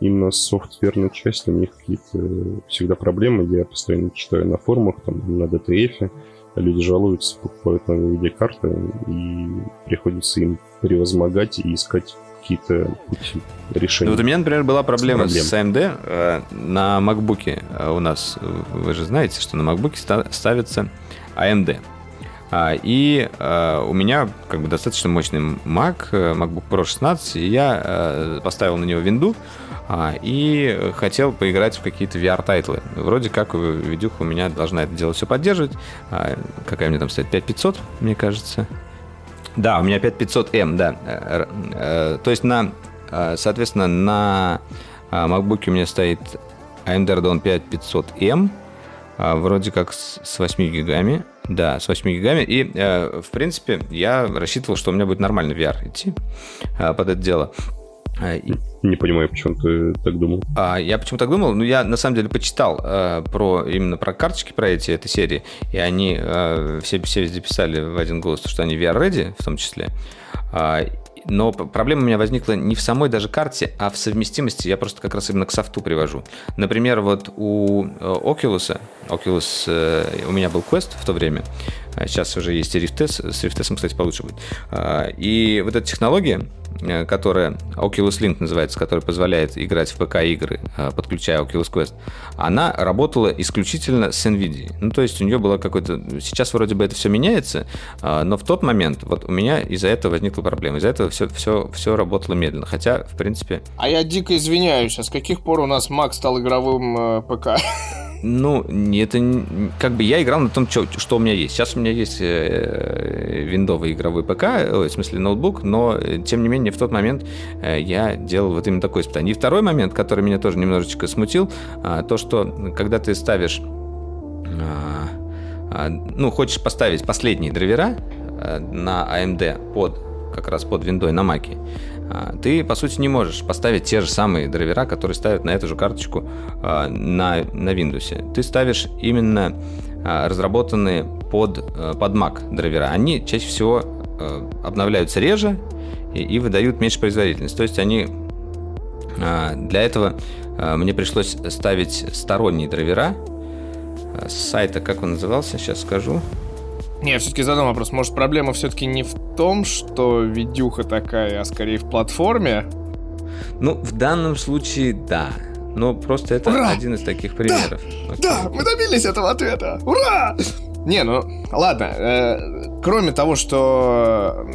именно с софтверной частью у них какие-то всегда проблемы. Я постоянно читаю на форумах, там, на DTF, люди жалуются, покупают новые видеокарты, и приходится им превозмогать и искать какие-то пути Ну, решения. вот у меня, например, была проблема Проблем. с AMD э, на MacBook. э, У нас, э, вы же знаете, что на MacBook ста- ставится AMD. А, И э, у меня как бы достаточно мощный Mac, MacBook Pro 16, и я поставил на него винду а, и хотел поиграть в какие-то VR- title ы. Вроде как э, видюха у меня должна это дело все поддерживать. А, Какая мне там стоит? 5500, мне кажется. Да, у меня 5500M, да. Э, э, То есть на, э, соответственно, на э, MacBook у меня стоит AMD Radeon 5500M, а, вроде как с с 8 гигами. Да, с 8 гигами. И, э, в принципе, я рассчитывал, что у меня будет нормальный VR идти э, под это дело. Э, и- Не понимаю, почему ты так думал. а, я почему так думал? Ну, я на самом деле почитал э, про именно про карточки про эти этой серии, и они э, все, все везде писали в один голос, что они VR-ready в том числе. А, но проблема у меня возникла не в самой даже карте, а в совместимости. Я просто как раз именно к софту привожу. Например, вот у э, Oculus, Oculus, э, у меня был Quest в то время, а сейчас уже есть и Rift S, с Rift S, кстати, получше будет. А, И вот эта технология, э, которая Oculus Link называется, которая позволяет играть в ПК-игры, э, подключая Oculus Quest, она работала исключительно с NVIDIA. Ну, то есть у нее было какое-то... Сейчас вроде бы это все меняется, а, но в тот момент вот у меня из-за этого возникла проблема. Из-за этого все, все, все работало медленно. Хотя, в принципе, А я дико извиняюсь, а с каких пор у нас Mac стал игровым э, ПК? Ну, это как бы я играл на том, чё- что у меня есть. Сейчас у меня есть э, виндовый игровой ПК, ой, в смысле ноутбук, но э, тем не менее в тот момент э, я делал вот именно такое испытание. И второй момент, который меня тоже немножечко смутил, а, то, что когда ты ставишь, а, а, ну, хочешь поставить последние драйвера э, на AMD под как раз под виндой на Маке, ты, по сути, не можешь поставить те же самые драйвера, которые ставят на эту же карточку а, на, на Windows. Ты ставишь именно а, разработанные под, э, под Mac драйвера. Они чаще всего э, обновляются реже и, и выдают меньше производительность. То есть они а, для этого а, мне пришлось ставить сторонние драйвера а, с сайта, как он назывался, сейчас скажу. Не, я все-таки задам вопрос. Может, проблема все-таки не в том, что видюха такая, а скорее в платформе? Ну, в данном случае, да. Но просто это Ура! один из таких примеров. Окей. Да, мы добились этого ответа! Ура! Не, ну, ладно. э, кроме того, что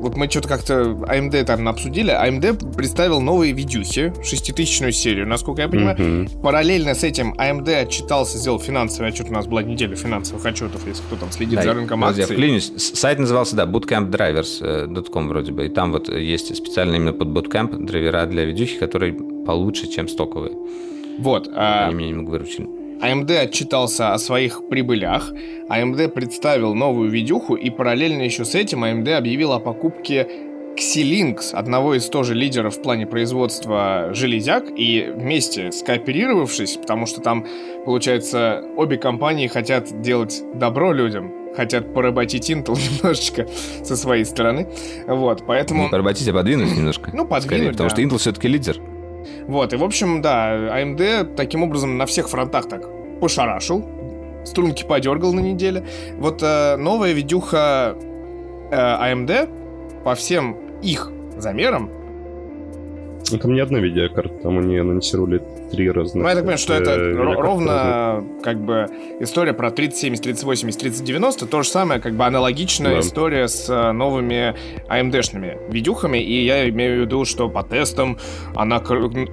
вот мы что-то как-то AMD там обсудили, AMD представил новые видюси, шеститысячную серию, насколько я понимаю. Мгм. Параллельно с этим AMD отчитался, сделал финансовый отчет. У нас была неделя финансовых отчетов, если кто там следит Да, за рынком подожди, я акций. вклинюсь. Сайт назывался, да, bootcampdrivers.com вроде бы. И там вот есть специально именно под bootcamp драйвера для видюхи, которые получше, чем стоковые. Вот. а, Они мне немного выручили. AMD отчитался о своих прибылях, AMD представил новую видюху, и параллельно еще с этим AMD объявил о покупке Xilinx, одного из тоже лидеров в плане производства железяк, и вместе скооперировавшись, потому что там, получается, обе компании хотят делать добро людям, хотят поработить Intel немножечко со своей стороны. Вот, поэтому... Не поработить, а подвинуть немножко. Ну, подвинуть, Скорее, потому да. что Intel все-таки лидер. Вот, и, в общем, да, AMD таким образом на всех фронтах так пошарашил, струнки подергал на неделе. Вот э, новая видюха э, AMD по всем их замерам это не одна видеокарта, там они анонсировали три разных. Ну, я так понимаю, что это ровно как бы история про 3070, 3080, 3090, то же самое, как бы аналогичная да. история с э, новыми AMD -шными видюхами, и я имею в виду, что по тестам она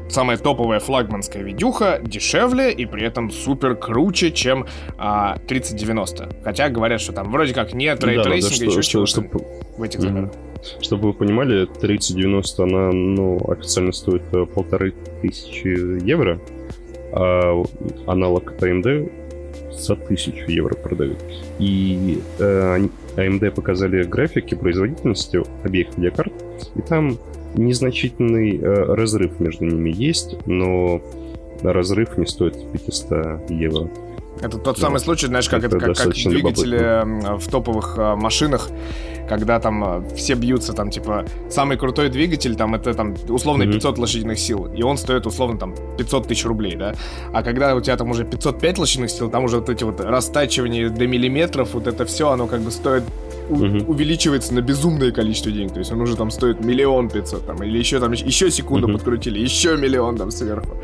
самая топовая флагманская видюха, дешевле и при этом супер круче, чем а, 3090. Хотя говорят, что там вроде как нет рейтрейсинга, да, да, еще чего-то в этих mm-hmm. Чтобы вы понимали, 3090 она, ну, официально стоит э, полторы тысячи евро, а аналог AMD за тысячу евро продают. И э, AMD показали графики производительности обеих видеокарт, и там незначительный э, разрыв между ними есть, но разрыв не стоит 500 евро. Это тот самый случай, знаешь, как это, это как, как двигатели любопытно. в топовых э, машинах, когда там э, все бьются, там, типа, самый крутой двигатель, там, это, там, условно, mm-hmm. 500 лошадиных сил, и он стоит, условно, там, 500 тысяч рублей, да? А когда у тебя там уже 505 лошадиных сил, там уже вот эти вот растачивания до миллиметров, вот это все, оно как бы стоит mm-hmm. увеличивается на безумное количество денег. То есть он уже там стоит миллион пятьсот, там, или еще там еще секунду mm-hmm. подкрутили, еще миллион там сверху.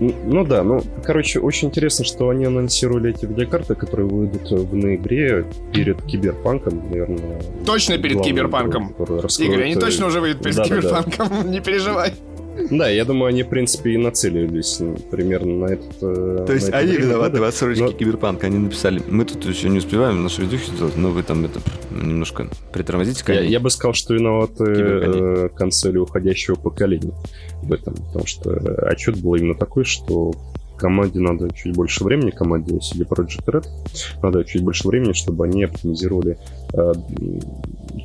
Ну да, ну, короче, очень интересно, что они анонсировали эти видеокарты, которые выйдут в ноябре перед Киберпанком, наверное. Точно перед Киберпанком. Игорь, они точно уже выйдут перед да, Киберпанком, да, да. не переживай. Да, я думаю, они, в принципе, и нацелились примерно на этот... Э, То есть они виноваты в отсрочке. Киберпанка. Они написали, мы тут еще не успеваем наши видюхи сделать, но вы там это немножко притормозите. Я, я бы сказал, что виноваты э, концели уходящего поколения в этом. Потому что отчет был именно такой, что команде надо чуть больше времени, команде CD Projekt Red надо чуть больше времени, чтобы они оптимизировали э,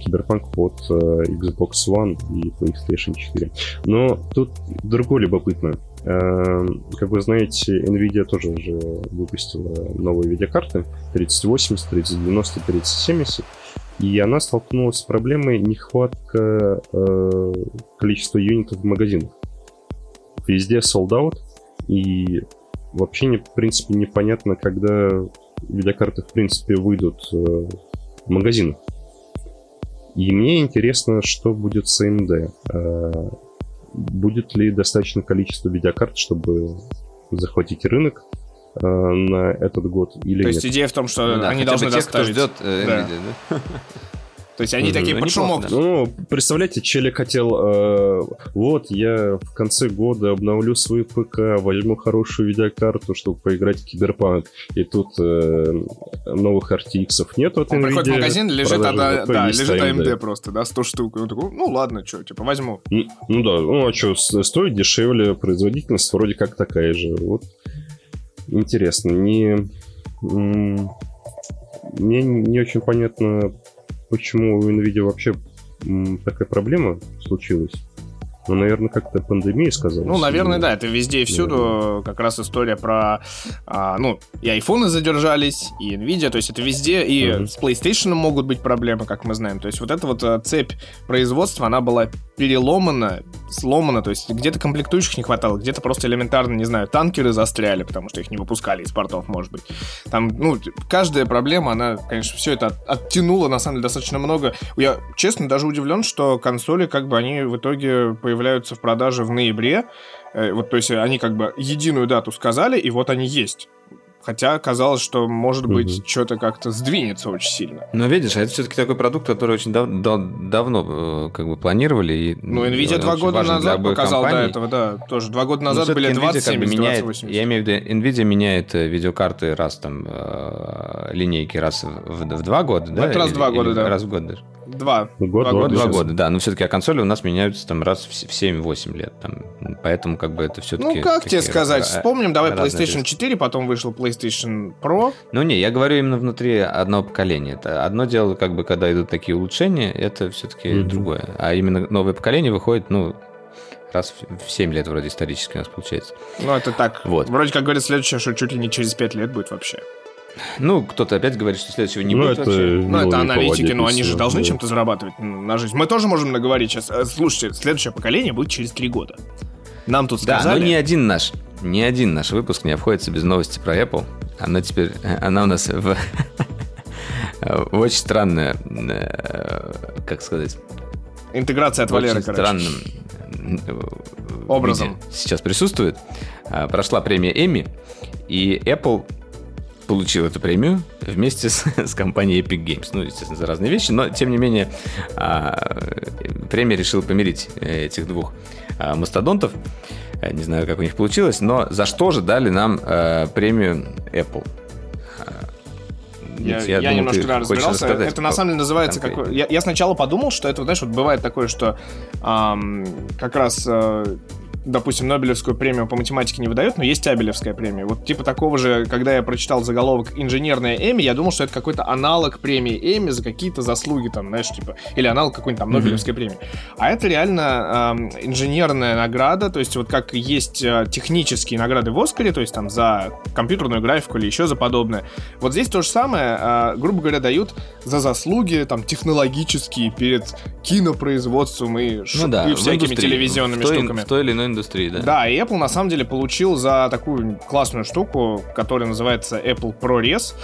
Киберпанк под э, Xbox One и PlayStation 4. Но тут другое любопытно. Э, как вы знаете, Nvidia тоже уже выпустила новые видеокарты 3080, 3090, 3070. И она столкнулась с проблемой нехватка э, количества юнитов в магазинах. Везде sold out, и вообще, не, в принципе, непонятно, когда видеокарты, в принципе, выйдут э, в магазинах. И мне интересно, что будет с AMD. Э, будет ли достаточное количество видеокарт, чтобы захватить рынок э, на этот год или То нет? есть идея в том, что ну, да, они должны тех, доставить... кто ждет э, да. Nvidia, да? То есть они mm-hmm. такие под шумок. Ну, представляете, Челик хотел, э, вот, я в конце года обновлю свой ПК, возьму хорошую видеокарту, чтобы поиграть в Киберпанк. И тут э, новых RTX нет от Он приходит в магазин, лежит, а, да, да, лежит AMD просто, да, 100 штук. Он такой, ну ладно, что, типа, возьму. Ну, ну да, ну а что, стоит дешевле, производительность вроде как такая же. Вот интересно, не... Мне не очень понятно, почему у NVIDIA вообще такая проблема случилась. Ну, наверное, как-то пандемия сказалась. Ну, наверное, да, это везде и всюду наверное. как раз история про, а, ну, и айфоны задержались, и Nvidia, то есть это везде, и uh-huh. с PlayStation могут быть проблемы, как мы знаем. То есть вот эта вот а, цепь производства, она была переломана, сломана, то есть где-то комплектующих не хватало, где-то просто элементарно, не знаю, танкеры застряли, потому что их не выпускали из портов, может быть. Там, ну, каждая проблема, она, конечно, все это от, оттянула, на самом деле, достаточно много. Я, честно, даже удивлен, что консоли, как бы, они в итоге появляются в продаже в ноябре. Э, вот, то есть они как бы единую дату сказали, и вот они есть. Хотя казалось, что, может быть, угу. что-то как-то сдвинется очень сильно. Но видишь, а это все-таки такой продукт, который очень дав- дав- давно э, как бы планировали. И, ну, Nvidia два года назад показал компаний. до этого, да. Тоже два года назад были 2070, как бы меняет, 2080. Я имею в виду, Nvidia меняет э, видеокарты раз там, э, линейки раз в, в два года, да? Это раз в два года, да. Раз в год даже. Два. Год, два, года, два года, да. Но все-таки а консоли у нас меняются там раз в 7-8 лет. Там, поэтому как бы это все-таки... Ну, как тебе сказать? Вспомним, давай PlayStation 4, потом вышел PlayStation Pro. Ну, не, я говорю именно внутри одного поколения. Это одно дело, как бы, когда идут такие улучшения, это все-таки mm-hmm. другое. А именно новое поколение выходит, ну, раз в 7 лет вроде исторически у нас получается. Ну, это так. Вот. Вроде как говорят следующее, что чуть ли не через 5 лет будет вообще. Ну, кто-то опять говорит, что следующего не ну, будет это, вообще. Ну, это аналитики, но они же должны да. чем-то зарабатывать на жизнь. Мы тоже можем наговорить сейчас. Э, слушайте, следующее поколение будет через три года. Нам тут сказали... Да, но ни один наш, ни один наш выпуск не обходится без новости про Apple. Она теперь, она у нас в, в очень странная, э, как сказать... Интеграция от Валеры, очень странным э, образом сейчас присутствует. Прошла премия Эмми, и Apple получил эту премию вместе с, с компанией Epic Games. Ну, естественно, за разные вещи, но, тем не менее, а, премия решила помирить этих двух а, мастодонтов. Э, не знаю, как у них получилось, но за что же дали нам а, премию Apple? Я, я, я думал, немножко да, разбирался. Это на самом деле называется как. Я, я сначала подумал, что это, знаешь, вот бывает такое, что эм, как раз э, допустим, Нобелевскую премию по математике не выдают, но есть Абелевская премия. Вот типа такого же, когда я прочитал заголовок «Инженерная Эми», я думал, что это какой-то аналог премии Эми за какие-то заслуги, там, знаешь, типа, или аналог какой-нибудь там Нобелевской mm-hmm. премии. А это реально э, инженерная награда, то есть вот как есть э, технические награды в Оскаре, то есть там за компьютерную графику или еще за подобное. Вот здесь то же самое, э, грубо говоря, дают за заслуги там технологические перед кинопроизводством и, ну, ш... да, и всякими телевизионными в той, штуками. В той или иной индустрии, да. Да, и Apple на самом деле получил за такую классную штуку, которая называется Apple ProRes.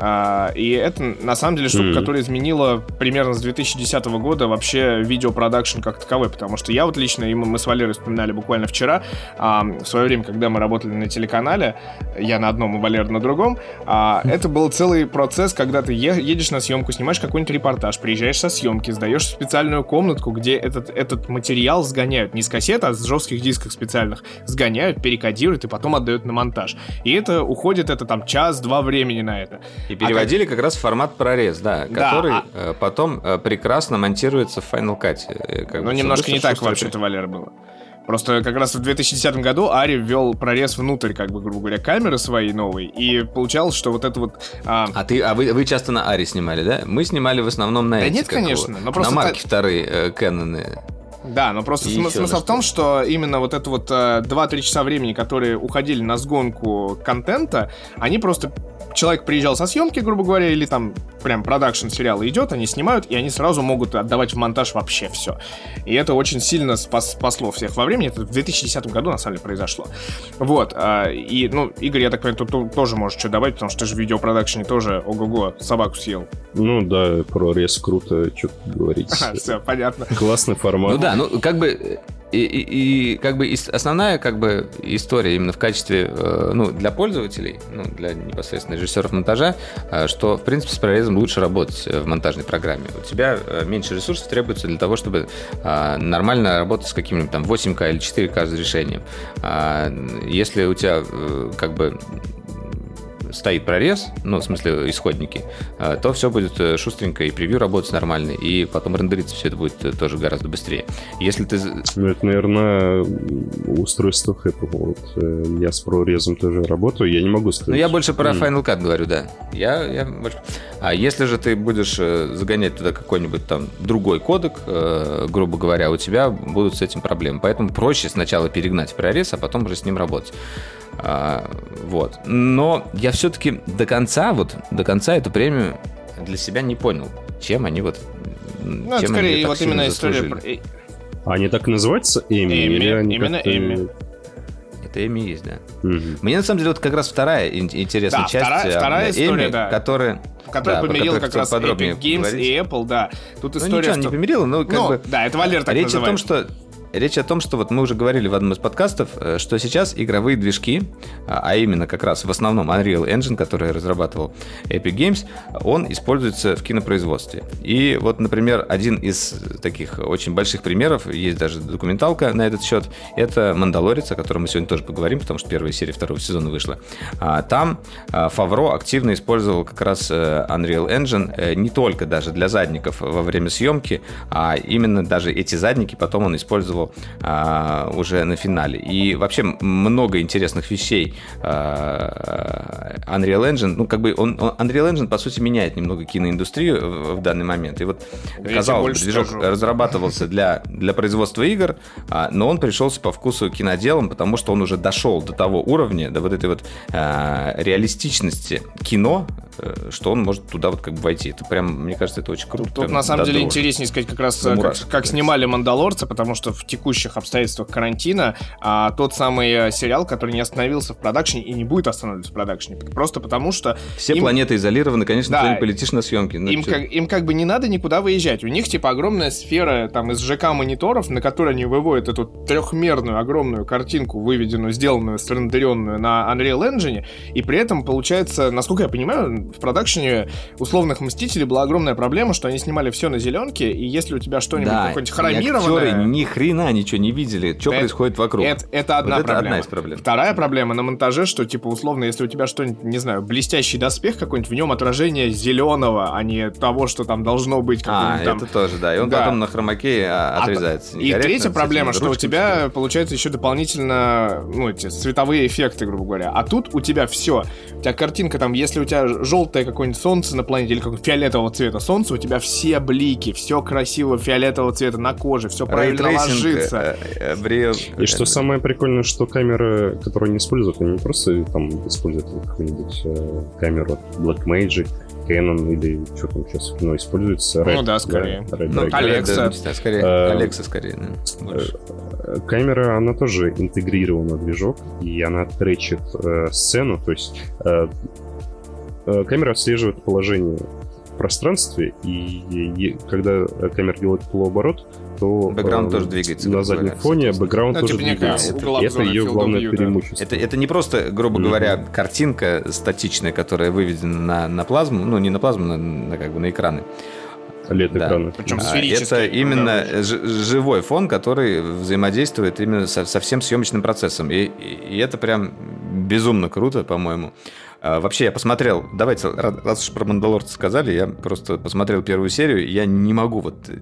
А, и это, на самом деле, штука, mm-hmm. которая изменила примерно с 2010 года вообще видеопродакшн как таковой, потому что я вот лично, и мы с Валерой вспоминали буквально вчера, а, в свое время, когда мы работали на телеканале, я на одном, и Валера на другом, а, это был целый процесс, когда ты едешь на съемку, снимаешь какой-нибудь репортаж, приезжаешь со съемки, сдаешь специальную комнатку, где этот, этот материал сгоняют, не с кассет, а с жестких дисков специальных, сгоняют, перекодируют и потом отдают на монтаж. И это уходит, это там час-два времени на это. И переводили а как... как раз в формат прорез, да, да который а... Э, потом э, прекрасно монтируется в Final Cut. Э, как ну, немножко не так вообще-то, Валер, было. Просто как раз в 2010 году Ари ввел прорез внутрь, как бы, грубо говоря, камеры своей новой, и получалось, что вот это вот... А, а ты, а вы, вы часто на Ари снимали, да? Мы снимали в основном на Да эти, нет, конечно. Но просто на марки та... вторые э. Да, но просто см- смысл в том, что именно вот это вот э, 2-3 часа времени, которые уходили на сгонку контента, они просто человек приезжал со съемки, грубо говоря, или там прям продакшн сериала идет, они снимают, и они сразу могут отдавать в монтаж вообще все. И это очень сильно спас, спасло всех во времени. Это в 2010 году, на самом деле, произошло. Вот. А, и, ну, Игорь, я так понимаю, тут тоже можешь что добавить, потому что ты же в видеопродакшене тоже, ого-го, собаку съел. Ну да, про рез круто, что говорить. Все, понятно. Классный формат. Ну да, ну как бы и, и, и как бы основная как бы история именно в качестве, э, ну, для пользователей, ну, для непосредственно режиссеров монтажа, э, что, в принципе, с прорезом лучше работать в монтажной программе. У тебя э, меньше ресурсов требуется для того, чтобы нормально работать с каким-нибудь там 8К или 4К разрешением. А, если у тебя как бы стоит прорез, ну, в смысле, исходники, а, то все будет э, шустренько, и превью работать нормально, и потом рендериться все это будет э, тоже гораздо быстрее. Если ты... Ну, это, наверное, устройство Apple. Вот, э, я с прорезом тоже работаю, я не могу сказать. Ну, я больше про Final Cut говорю, да. Я, я больше... А если же ты будешь загонять туда какой-нибудь там другой кодек, грубо говоря, у тебя будут с этим проблемы. Поэтому проще сначала перегнать прорез, а потом уже с ним работать. А, вот. Но я все-таки до конца, вот, до конца эту премию для себя не понял, чем они вот... Ну, это скорее вот именно история про... Они так и называются Эми? Эми, или они именно Эми. Это Эми есть, да. Угу. Мне на самом деле вот как раз вторая интересная да, часть вторая, вторая Эми, история, да. которая которая да, помирила как раз Epic Games говорить. и Apple, да. Тут ну, история, ну, ничего, что... не помирила, но как ну, бы... Да, это Валер так Речь называет. о том, что речь о том, что вот мы уже говорили в одном из подкастов, э, что сейчас игровые движки, а, а именно как раз в основном Unreal Engine, который разрабатывал Epic Games, он используется в кинопроизводстве. И вот, например, один из таких очень больших примеров, есть даже документалка на этот счет, это «Мандалорец», о котором мы сегодня тоже поговорим, потому что первая серия второго сезона вышла. А, там а, Фавро активно использовал как раз э, Unreal Engine э, не только даже для задников во время съемки, а именно даже эти задники потом он использовал а, уже на финале. И вообще много интересных вещей Unreal Engine, ну как бы он, Unreal Engine по сути меняет немного киноиндустрию в данный момент. И вот казалось бы, движок скажу. разрабатывался для, для производства игр, но он пришелся по вкусу киноделам, потому что он уже дошел до того уровня, до вот этой вот реалистичности кино, что он может туда вот как бы войти. Это прям, мне кажется, это очень круто. Тут, на самом деле интереснее сказать как раз, э, как, как снимали «Мандалорца», потому что в текущих обстоятельствах карантина а, тот самый э, сериал, который не остановился в продакшне и не будет останавливаться в продакшне, просто потому что... Все им... планеты изолированы, конечно, да, ты не полетишь на съемки. Ну, им, как, им как бы не надо никуда выезжать. У них типа огромная сфера там из ЖК-мониторов, на которой они выводят эту трехмерную огромную картинку, выведенную, сделанную, срендеренную на Unreal Engine, и при этом получается, насколько я понимаю, в продакшене условных Мстителей была огромная проблема, что они снимали все на зеленке, и если у тебя что-нибудь да, какое-нибудь хромированное... ни хрена ничего не видели, что это, происходит вокруг. Это, это одна вот проблема. Это одна из проблем. Вторая проблема на монтаже, что, типа, условно, если у тебя что-нибудь, не знаю, блестящий доспех какой-нибудь, в нем отражение зеленого, а не того, что там должно быть. А, там... это тоже, да. И он да. потом на хромаке а, а отрезается. А, и третья проблема, что у тебя, получается, еще дополнительно, ну, эти цветовые эффекты, грубо говоря. А тут у тебя все. У тебя картинка там, если у тебя желтое какое-нибудь солнце на планете или какое-нибудь фиолетового цвета солнце, у тебя все блики, все красиво фиолетового цвета на коже, все правильно ложится. Э, э, И что самое прикольное, что камеры, которые они используют, они не просто там используют какую-нибудь э, камеру Blackmagic, Canon или что там сейчас кино используется. Red, ну да, скорее. Да, Red, ну, Alexa. Да, скорее. Uh, Alexa скорее. Да, камера, она тоже интегрирована в движок, и она тречит э, сцену, то есть э, Э, камера отслеживает положение в пространстве, и, и когда камера делает полуоборот, то бэкграунд э, тоже двигается. На заднем фоне бэкграунд ну, тоже типа двигается. Это, это ее главное view, преимущество. Это, это не просто, грубо mm-hmm. говоря, картинка статичная, которая выведена на, на плазму, ну не на плазму, на, на как бы на экраны. Лет да. экрана. Причем а, Это именно живой фон, который взаимодействует именно со, со всем съемочным процессом. И, и это прям безумно круто, по-моему. А, вообще, я посмотрел, давайте, раз уж про Мандалорца сказали, я просто посмотрел первую серию, я не могу вот э,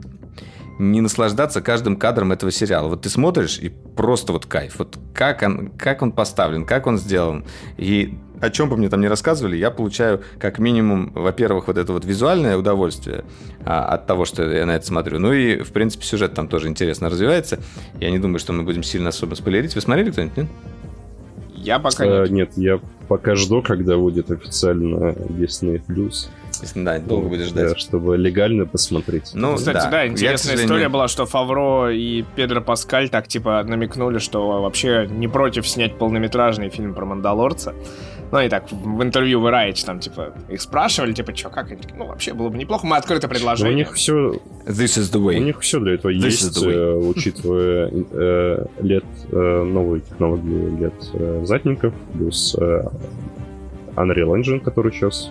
не наслаждаться каждым кадром этого сериала. Вот ты смотришь, и просто вот кайф. Вот как он, как он поставлен, как он сделан. И о чем бы мне там не рассказывали, я получаю как минимум, во-первых, вот это вот визуальное удовольствие а, от того, что я на это смотрю. Ну и, в принципе, сюжет там тоже интересно развивается. Я не думаю, что мы будем сильно особо спойлерить. Вы смотрели кто-нибудь, нет? Я пока а, нет. Нет, я пока жду, когда будет официально Disney+. Да, долго будешь ждать. Да, чтобы легально посмотреть. Ну, кстати, да, да интересная я, история была, что Фавро и Педро Паскаль так, типа, намекнули, что вообще не против снять полнометражный фильм про Мандалорца. Ну, и так, в интервью в Райч, там, типа, их спрашивали, типа, что, как? Они ну, вообще было бы неплохо, мы открыто предложение. у них все... This is the way. У них все для этого This есть, э, учитывая э, лет, э, новые технологии лет э, задников, плюс э, Unreal Engine, который сейчас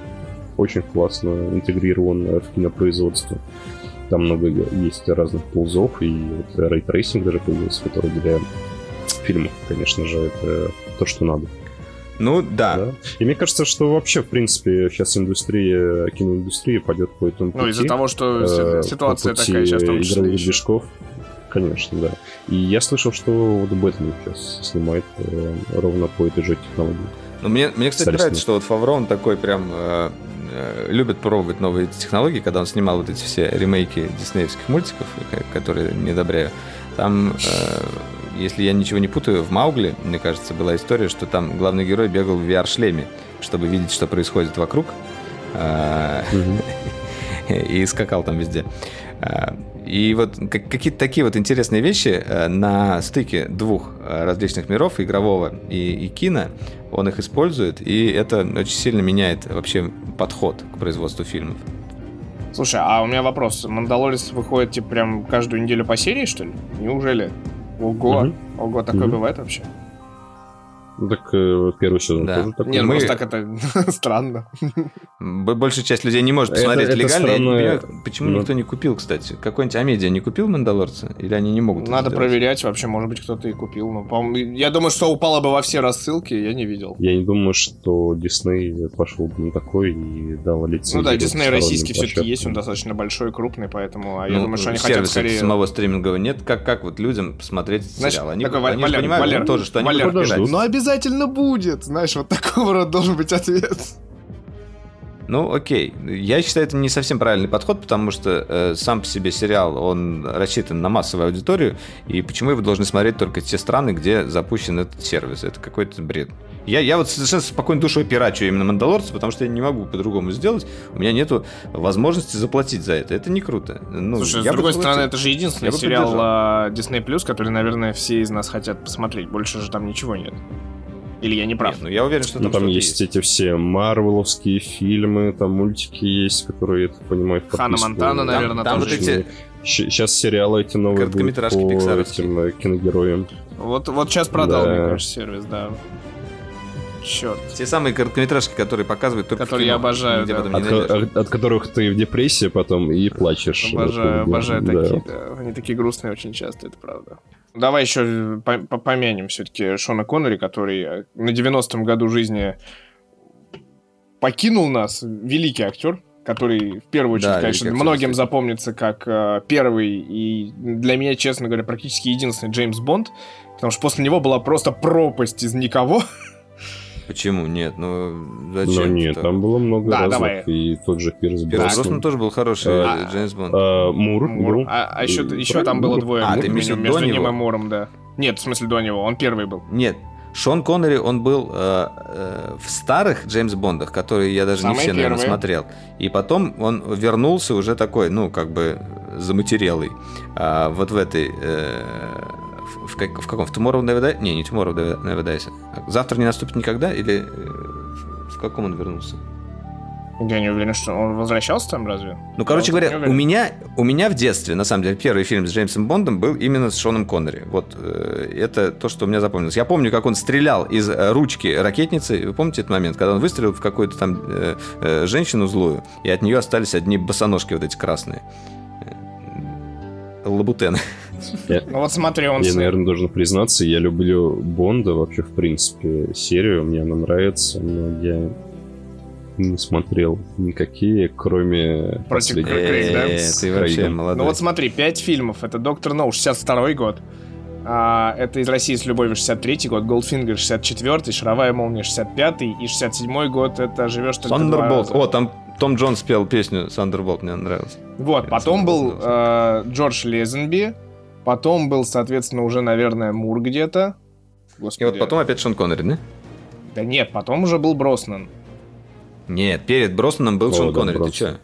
очень классно интегрирован в кинопроизводство. Там много есть разных ползов, и вот Ray Tracing даже появился, который для фильмов, конечно же, это то, что надо. Ну, да. да. И мне кажется, что вообще, в принципе, сейчас индустрия, киноиндустрия пойдет по этому пути. Ну, из-за того, что э, ситуация такая сейчас, в том числе игровых движков. Конечно, да. И я слышал, что вот Бэтмен сейчас снимает э, ровно по этой же технологии. Ну, мне, мне, кстати, нравится, что вот Фавро, он такой прям э, э, любит пробовать новые технологии, когда он снимал вот эти все ремейки диснеевских мультиков, которые не одобряю. Там э, если я ничего не путаю, в Маугли, мне кажется, была история, что там главный герой бегал в VR-шлеме, чтобы видеть, что происходит вокруг. А, и скакал там везде. А, и вот какие-то такие вот интересные вещи э, на стыке двух э, различных миров, игрового и, и кино, он их использует, и это очень сильно меняет вообще подход к производству фильмов. Слушай, а у меня вопрос. Мандалорец выходит типа прям каждую неделю по серии, что ли? Неужели? Ого, угу. ого, такое угу. бывает вообще? Ну так э, первый сезон Да. тоже такой. Не, ну Мы- просто так это странно. Большая часть людей не может Это- посмотреть это легально. Я не странное- понимаю, почему ну- никто не купил, кстати. Какой-нибудь Амедиа не купил Мандалорца? Или они не могут это Надо проверять вообще, может быть, кто-то и купил. Ну, по-моему, я думаю, что упало бы во все рассылки, я не видел. Я не думаю, что Дисней пошел бы на такой и дал лицензию. Ну да, Дисней российский все-таки есть, он достаточно большой, крупный, поэтому а я Ну, думаю, что они хотят скорее... самого стримингового нет. Как, как вот людям посмотреть Знаешь, сериал? Они, такой, они Валер, понимают Валер, тоже, что они Валер. Ну обязательно будет, знаешь, вот такого рода должен быть ответ. Ну, окей. Я считаю, это не совсем правильный подход, потому что э, сам по себе сериал, он рассчитан на массовую аудиторию, и почему его должны смотреть только те страны, где запущен этот сервис? Это какой-то бред. Я, я вот совершенно спокойно душой пирачу именно «Мандалорца», потому что я не могу по-другому сделать. У меня нету возможности заплатить за это. Это не круто. Ну, Слушай, с другой заплатил. стороны, это же единственный сериал а, Disney Plus, который, наверное, все из нас хотят посмотреть. Больше же там ничего нет. Или я не прав? Нет, ну я уверен, что Ну, там, там что-то есть эти все марвеловские фильмы, там мультики есть, которые, я так понимаю, подписку- Монтана, наверное, там тоже вот эти- Сейчас сериалы эти новые будут по этим э, киногероям. Вот, вот сейчас продал, Да. мне кажется, сервис, да. Черт. Те самые короткометражки, которые показывают только Которые я кино, обожаю, да. От, от- от которых ты в депрессии потом и плачешь. Обожаю, обожаю да. такие, да. Они такие грустные очень часто, это правда. Давай еще по- помянем все-таки Шона Коннери, который э, на 90-м году жизни покинул нас. Великий актер, который в первую очередь, Да, конечно, многим действительно. запомнится как э, первый и для меня, честно говоря, практически единственный Джеймс Бонд, потому что после него была просто пропасть из никого. Почему? Нет, ну Но зачем? нет, что? там было много Да, разных. давай. И тот же Пирс Пирс Броснан. Броснан тоже был хороший А, Джеймс Бонд. А, Мур, Мур. был. А, а еще, И еще правильно, там было Мур. двое А, Мур ты имеешь в виду между до ним и Муром, да. Нет, в смысле до него, он первый был. Нет, Шон Коннери, он был э, э, в старых Джеймс Бондах, которые я даже не Самые все, наверное, первые. смотрел. И потом он вернулся уже такой, ну, как бы заматерелый. А, вот в этой... э, в, как- в каком? В Tomorrow Never Dies? Не, не Tomorrow Never Dies. Завтра не наступит никогда? Или э, в каком он вернулся? Я не уверен, что он возвращался там разве? Ну, короче Я говоря, у меня, у меня в детстве, на самом деле, первый фильм с Джеймсом Бондом был именно с Шоном Коннери. Вот э, это то, что у меня запомнилось. Я помню, как он стрелял из э, ручки ракетницы. Вы помните этот момент, когда он выстрелил в какую-то там э, э, женщину злую, и от нее остались одни босоножки вот эти красные. Лабутены. Ну вот смотри, он... Я, наверное, должен признаться, я люблю Бонда вообще, в принципе, серию, мне она нравится, но я не смотрел никакие, кроме Против. Крейг, да? Э, Ты вообще молодой. Ну вот смотри, пять фильмов. Это «Доктор Ноу», 62 год. А, это из России с любовью 63 год, Goldfinger 64 Шаровая молния 65 и 67 год это живешь только два Thunderball. раза. О, там Том Джонс пел песню Thunderball, мне нравилось. Вот, потом был э, Джордж Лезенби, потом был, соответственно, уже, наверное, Мур где-то. И Господи. вот потом опять Шон Коннери, да? Да нет, потом уже был Броснан. Нет, перед Броснаном был О, Шон да, Коннери, ты Броснан. чё?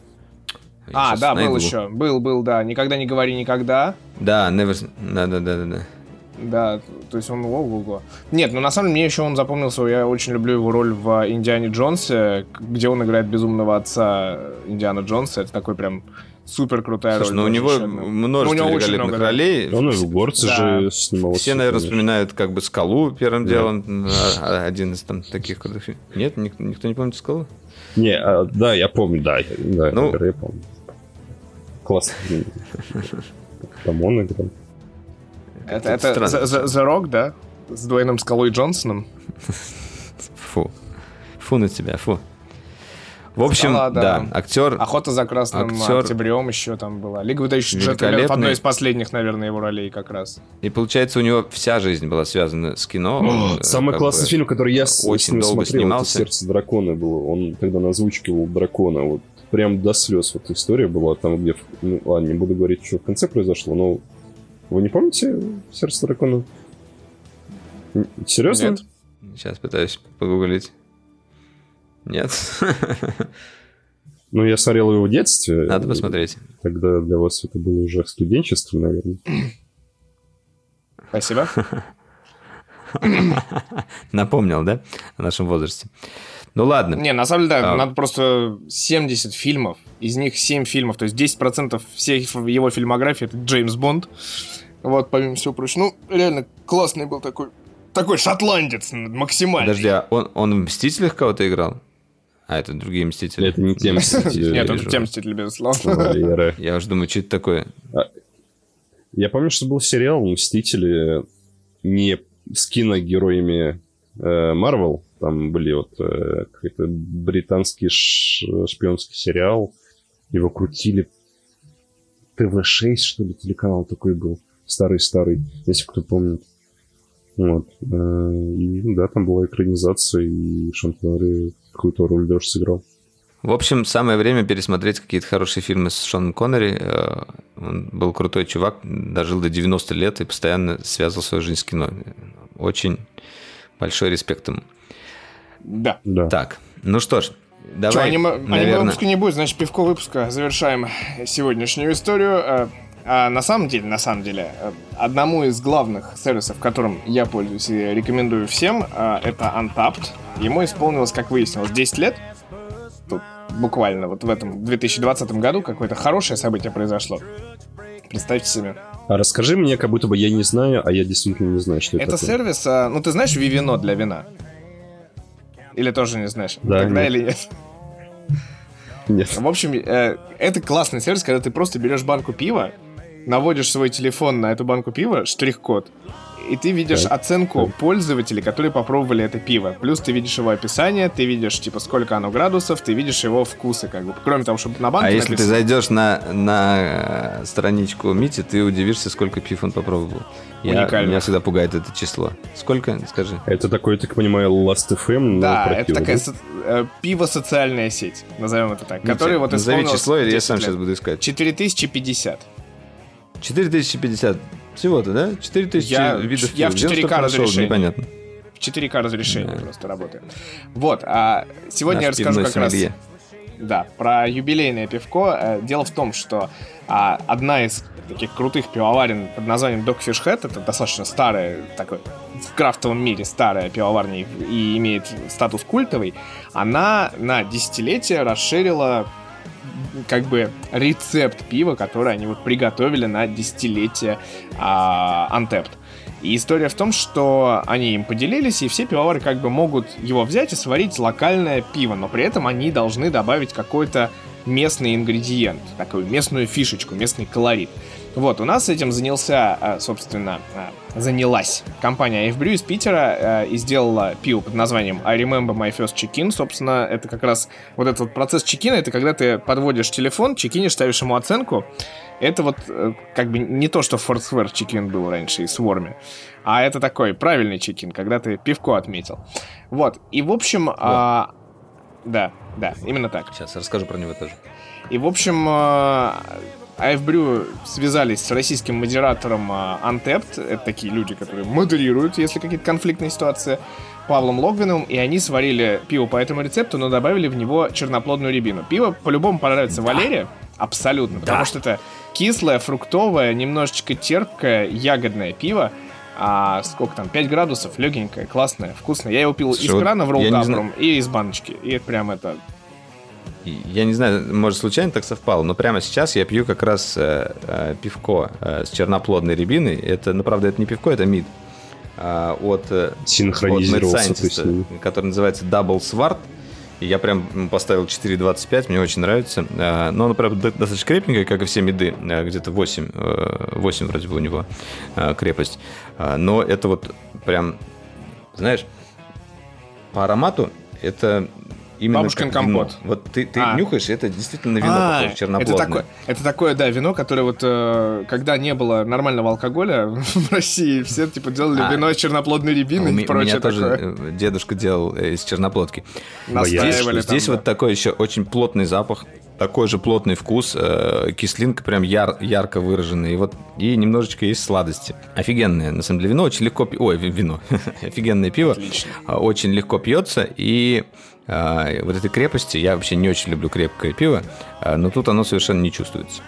Я а, да, был найду. еще. Был, был, да. Никогда не говори никогда. Да, Never... Да, да, да, да, да. Да, то есть он ого-го. Нет, ну на самом деле мне еще он запомнился, я очень люблю его роль в Индиане Джонсе, где он играет безумного отца Индиана Джонса. Это такой прям супер крутая Слушай, роль. ну у него совершенно. Ну, множество у него великолепных много, да. ролей. Он и в «Горце» Да. же снимался. Все, наверное, конечно. вспоминают как бы «Скалу» первым Да. делом. а- а- Один из там таких крутых фильмов. Нет, ник- никто не помнит «Скалу»? Не, а, да, я помню, да, я- да, Ну. я помню. Классно. Там он играл. Это, это странно. The, The- Rock, да? С Дуэйном Скалой Джонсоном. Фу. Фу на тебя, фу. В общем, Скала, да. да, актер... Охота за красным Актер- октябрем еще там была. Лига выдающих джентльменов, одной из последних, наверное, его ролей как раз. И получается, у него вся жизнь была связана с кино. Он, э, Самый классный бы- фильм, который я с, очень с ним долго смотрел, снимался. это «Сердце дракона» было. Он тогда озвучивал дракона. Вот прям до слез вот история была. Там, где... Ну, ладно, не буду говорить, что в конце произошло, но... Вы не помните «Сердце дракона»? Серьезно? Нет. Сейчас пытаюсь погуглить. Нет. Ну, я смотрел его в детстве. Надо посмотреть. Тогда для вас это было уже студенчество, наверное. Спасибо. Напомнил, да? О нашем возрасте. Ну ладно. Не, на самом деле, да, А. надо просто 70 фильмов, из них 7 фильмов, то есть 10% всей его фильмографии это Джеймс Бонд. Вот, помимо всего прочего. Ну, реально классный был такой, такой шотландец максимально. Подожди, а он, он в «Мстителях» кого-то играл? А, это другие «Мстители». Это не те «Мстители». Нет, это те мстители, безусловно. Я уже думаю, что это такое? Я помню, что был сериал «Мстители» не с киногероями э, Марвел. Там были вот э, какой-то британский шпионский сериал. Его крутили ТВ-6, что ли, телеканал такой был. Старый-старый, если кто помнит. Вот. Э, И да, там была экранизация, и Шон Коннери какую-то роль даже сыграл. В общем, самое время пересмотреть какие-то хорошие фильмы с Шоном Коннери. Э, Он был крутой чувак, дожил до 90 лет и постоянно связывал свою жизнь с кино. Очень большой респект ему. Да. Да. Так, ну что ж, давай, аниме, аниме наверное... выпуска не будет, значит, пивко выпуска. Завершаем сегодняшнюю историю. Э, А на самом деле, на самом деле, э, одному из главных сервисов, которым я пользуюсь и рекомендую всем, э, это Untapped. Ему исполнилось, как выяснилось, 10 лет. Тут буквально вот в этом 2020 году какое-то хорошее событие произошло. Представьте себе. А расскажи мне, как будто бы я не знаю, а я действительно не знаю, что это, Это такое. сервис, ну ты знаешь Вивино для вина? Или тоже не знаешь? Да, Тогда нет. или нет? Нет. В общем, э, это классный сервис, когда ты просто берешь банку пива, наводишь свой телефон на эту банку пива, штрих-код, и ты видишь Так. оценку пользователей, которые попробовали это пиво. Плюс ты видишь его описание, ты видишь, типа, сколько оно градусов, ты видишь его вкусы, как бы. Кроме того, чтобы на банке А если ты написано- зайдешь на, на э, страничку Мити, ты удивишься, сколько пив он попробовал. Я, Уникально. меня всегда пугает это число. Сколько, скажи? Это такой, так понимаю, Last FM, но Да, про это пиво, такая да? со- э, пиво-социальная сеть, назовем это так, которая вот Назови число, или я 10 сам лет. сейчас буду искать. 4050. 4050. Всего-то, да? 4000 Я- видов я в Где он 4К столько нашел, разрешении. Непонятно. В 4К разрешение Да. просто работает. Вот, а сегодня Наш я расскажу как раз да, про юбилейное пивко. Э, Дело в том, что а, одна из таких крутых пивоварен под названием Dogfish Head, это достаточно старая, такой, в крафтовом мире старая пивоварня и- и имеет статус культовый, она на десятилетие расширила как бы рецепт пива, который они вот приготовили на десятилетие а, Untapped. И история в том, что они им поделились, и все пивовары как бы могут его взять и сварить локальное пиво, но при этом они должны добавить какой-то местный ингредиент, такую местную фишечку, местный колорит. Вот, у нас этим занялся, э, собственно, э, занялась компания AF Brew из Питера э, и сделала пиво под названием I Remember My First Check-in. Собственно, это как раз вот этот вот процесс чекина, это когда ты подводишь телефон, чекинишь, ставишь ему оценку. Это вот э, как бы не то, что Foursquare чекин был раньше и Swarm, а это такой правильный чекин, когда ты пивко отметил. Вот, и в общем... а, да, да, именно так. Сейчас расскажу про него тоже. И, в общем, AFBrew связались с российским модератором э, Untapped. Это такие люди, которые модерируют, если какие-то конфликтные ситуации. Павлом Логвиновым, и они сварили пиво по этому рецепту, но добавили в него черноплодную рябину. Пиво по-любому понравится Валерия, абсолютно, потому что это кислое, фруктовое, немножечко терпкое, ягодное пиво. А сколько там, 5 градусов, легенькое, классное, вкусное. Я его пил Слушай, из крана в роллтапером и из баночки. И это прям это Я не знаю, может, случайно так совпало, но прямо сейчас я пью как раз э, э, пивко э, с черноплодной рябиной. Это, ну, правда, это не пивко, это мид. А, от, э, от Синхронизировался Scientist, который называется Double Swart. И я прям поставил 4.25, мне очень нравится. А, Но оно, правда, до- достаточно крепенькое, как и все меды. А, Где-то 8, э, 8 вроде бы у него а, крепость. А, Но это вот прям, знаешь, по аромату это именно Бабушкин компот. Вот ты, ты А. нюхаешь, это действительно вино А, похоже, черноплодное. Это такое, это такое, да, вино, которое вот, э, когда не было нормального алкоголя в России, все, типа, делали А. вино из черноплодной рябины и у прочее меня тоже такое. э, дедушка делал э, из черноплодки. Настаивали Здесь, там, здесь да. вот такой еще очень плотный запах, такой же плотный вкус, э, кислинка прям яр- ярко выраженная, и вот и немножечко есть сладости. Офигенное, на самом деле, вино очень легко... Ой, ви- вино. Офигенное пиво. Отлично. А, Очень легко пьется, и а, вот этой крепости, я вообще не очень люблю крепкое пиво, а, но тут оно совершенно не чувствуется.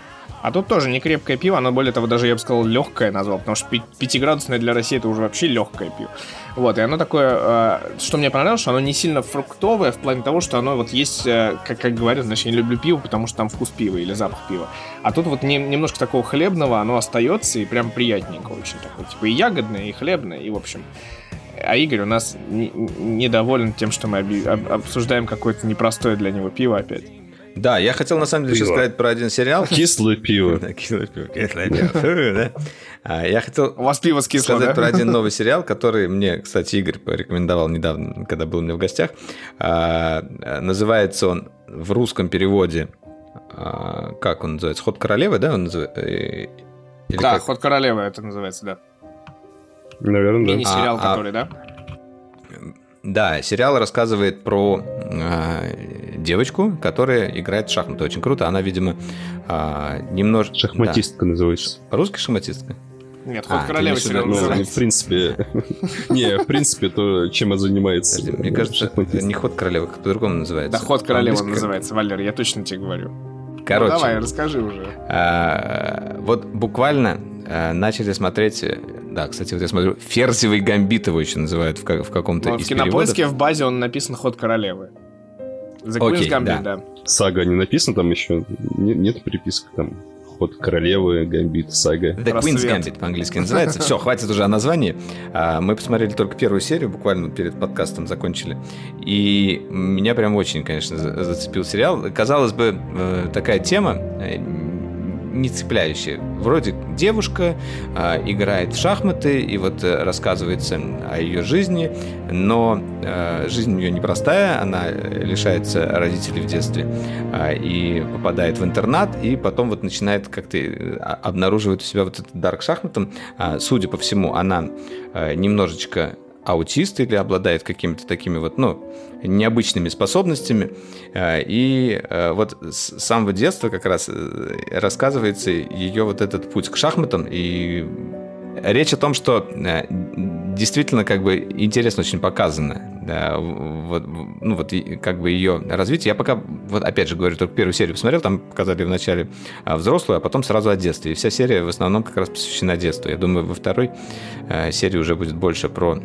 А тут тоже не крепкое пиво, оно более того даже, я бы сказал, легкое назвал, потому что пятиградусное для России это уже вообще легкое пиво. Вот, и оно такое, э, что мне понравилось, что оно не сильно фруктовое в плане того, что оно вот есть, э, как, как говорят, значит, я не люблю пиво, потому что там вкус пива или запах пива. А тут вот не, немножко такого хлебного, оно остается и прям приятненько очень такое. Типа и ягодное, и хлебное, и в общем. А Игорь у нас не, недоволен тем, что мы оби- об, обсуждаем какое-то непростое для него пиво опять. Да, я хотел на самом деле еще сказать про один сериал. Кислое пиво. Кислое пиво, кислое пиво. А, я хотел У вас пиво с кислым, сказать да? про один новый сериал, который мне, кстати, Игорь порекомендовал недавно, когда был у меня в гостях. А, Называется он в русском переводе, а, как он называется? «Ход королевы», да? Он называется? Или Да, как? «Ход королевы» это называется, да. Наверное, да. Мини-сериал, А, а- который, да? Да, сериал рассказывает про э, девочку, которая играет в шахматы. Очень круто. Она, видимо, э, немножко... Шахматистка называется. Да. По-русски шахматистка? Нет, А, «Ход ты королевы» сериал ну, называется. в принципе... Не, в принципе, то, чем она занимается. Подожди, Мне кажется, не ход королевы, как по-другому называется. Да, «Ход королевы» он называется, Валер, я точно тебе говорю. Короче, Ну, давай, расскажи уже. а, вот буквально а, начали смотреть... э, Да, кстати, вот я смотрю, «Ферзевый гамбит» его еще называют в, как- в каком-то Ну, в из кинопоиске в базе он написан «Ход королевы». The Окей, Queen's Gambit, да. да. Сага не написано там еще? Нет, нет приписок там? Ход королевы, гамбит, сага. The Рассвет. Queen's Gambit по-английски называется. Все, хватит уже о названии. А, Мы посмотрели только первую серию, буквально перед подкастом закончили. И меня прям очень, конечно, за- зацепил сериал. Казалось бы, э, такая тема э, не цепляющая. Вроде девушка а, играет в шахматы, и вот э, рассказывается о ее жизни, но э, жизнь у нее непростая, она э, лишается родителей в детстве а, и попадает в интернат, и потом вот начинает как-то э, обнаруживает у себя вот этот дар к шахматам. А, Судя по всему, она э, немножечко аутист или обладает какими-то такими вот, ну, необычными способностями. Э, И э, вот с самого детства как раз э, рассказывается ее вот этот путь к шахматам. И речь о том, что действительно как бы интересно очень показано. Да, вот, ну вот как бы ее развитие. Я пока, вот опять же говорю, только первую серию посмотрел, там показали вначале а, взрослую, а потом сразу о детстве. И вся серия в основном как раз посвящена детству. Я думаю, во второй серии уже будет больше про,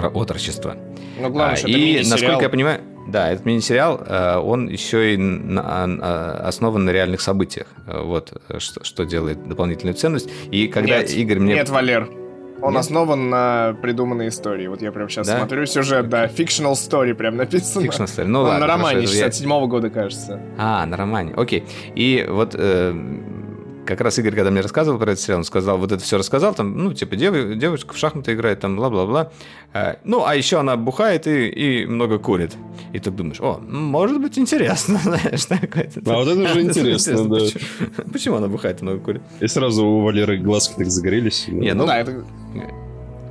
про отрочество. Но главное, А, что это и, мини-сериал. насколько я понимаю, да, этот мини-сериал, э, он еще и на- а, основан на реальных событиях. Э, Вот, э, что, что делает дополнительную ценность. И когда Нет, Игорь мне... Нет, Валер. Он Нет? основан на придуманной истории. Вот я прям сейчас Да? смотрю сюжет, да, fictional story прям написано. Fictional story. Ну Он ладно, на романе хорошо, это я- 67 года, кажется. А, на романе. Окей. И вот э, как раз Игорь, когда мне рассказывал про этот сериал, он сказал, вот это все рассказал, там, ну, типа, дев- девочка в шахматы играет, там, бла-бла-бла. Э, ну, а еще она бухает и, и много курит. И ты думаешь, о, может быть, интересно, знаешь, такое-то. А вот это уже интересно, да. Почему, почему она бухает и много курит? И сразу у Валеры глазки так загорелись. Не, Ну, ну, да, это...